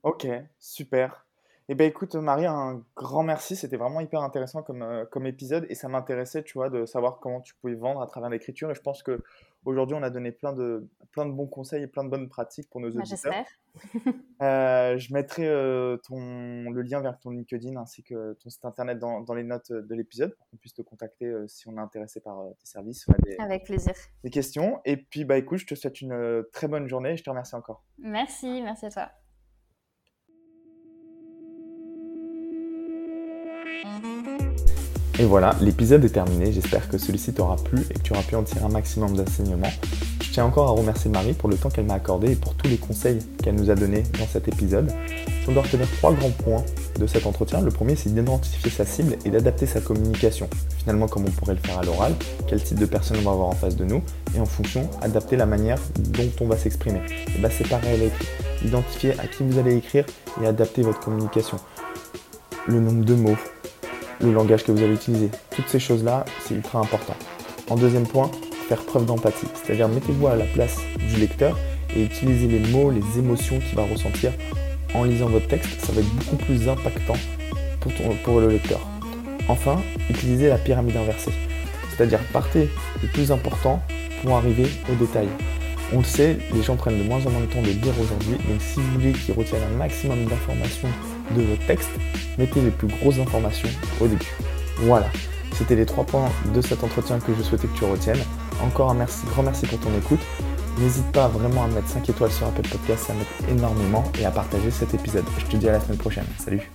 Ok, super. Eh bien, écoute, Marie, un grand merci. C'était vraiment hyper intéressant comme, euh, comme épisode et ça m'intéressait, tu vois, de savoir comment tu pouvais vendre à travers l'écriture. Et je pense que aujourd'hui, on a donné plein de, plein de bons conseils et plein de bonnes pratiques pour nos bah, auditeurs. (laughs) euh, je mettrai euh, ton, le lien vers ton LinkedIn ainsi que ton site internet dans, dans les notes de l'épisode pour qu'on puisse te contacter euh, si on est intéressé par tes services. des, Avec plaisir. Des questions. Et puis, bah, écoute, je te souhaite une très bonne journée et je te remercie encore. Merci, merci à toi. Et voilà, l'épisode est terminé. J'espère que celui-ci t'aura plu et que tu auras pu en tirer un maximum d'enseignements. Je tiens encore à remercier Marie pour le temps qu'elle m'a accordé et pour tous les conseils qu'elle nous a donnés dans cet épisode. On doit retenir trois grands points de cet entretien. Le premier, c'est d'identifier sa cible et d'adapter sa communication. Finalement, comme on pourrait le faire à l'oral, quel type de personne on va avoir en face de nous? Et en fonction, adapter la manière dont on va s'exprimer. Et bah, c'est pareil à l'écrit. Identifier à qui vous allez écrire et adapter votre communication. Le nombre de mots, le langage que vous allez utiliser. Toutes ces choses-là, c'est ultra important. En deuxième point, faire preuve d'empathie, c'est-à-dire mettez-vous à la place du lecteur et utilisez les mots, les émotions qu'il va ressentir en lisant votre texte. Ça va être beaucoup plus impactant pour, pour le lecteur. Enfin, utilisez la pyramide inversée, c'est-à-dire partez du plus important pour arriver au détail. On le sait, les gens prennent de moins en moins de temps de lire aujourd'hui, donc si vous voulez qu'ils retiennent un maximum d'informations de votre texte, mettez les plus grosses informations au début. Voilà, c'était les trois points de cet entretien que je souhaitais que tu retiennes. Encore un merci, grand merci pour ton écoute. N'hésite pas vraiment à mettre 5 étoiles sur Apple Podcast, ça m'aide énormément, et à partager cet épisode. Je te dis à la semaine prochaine. Salut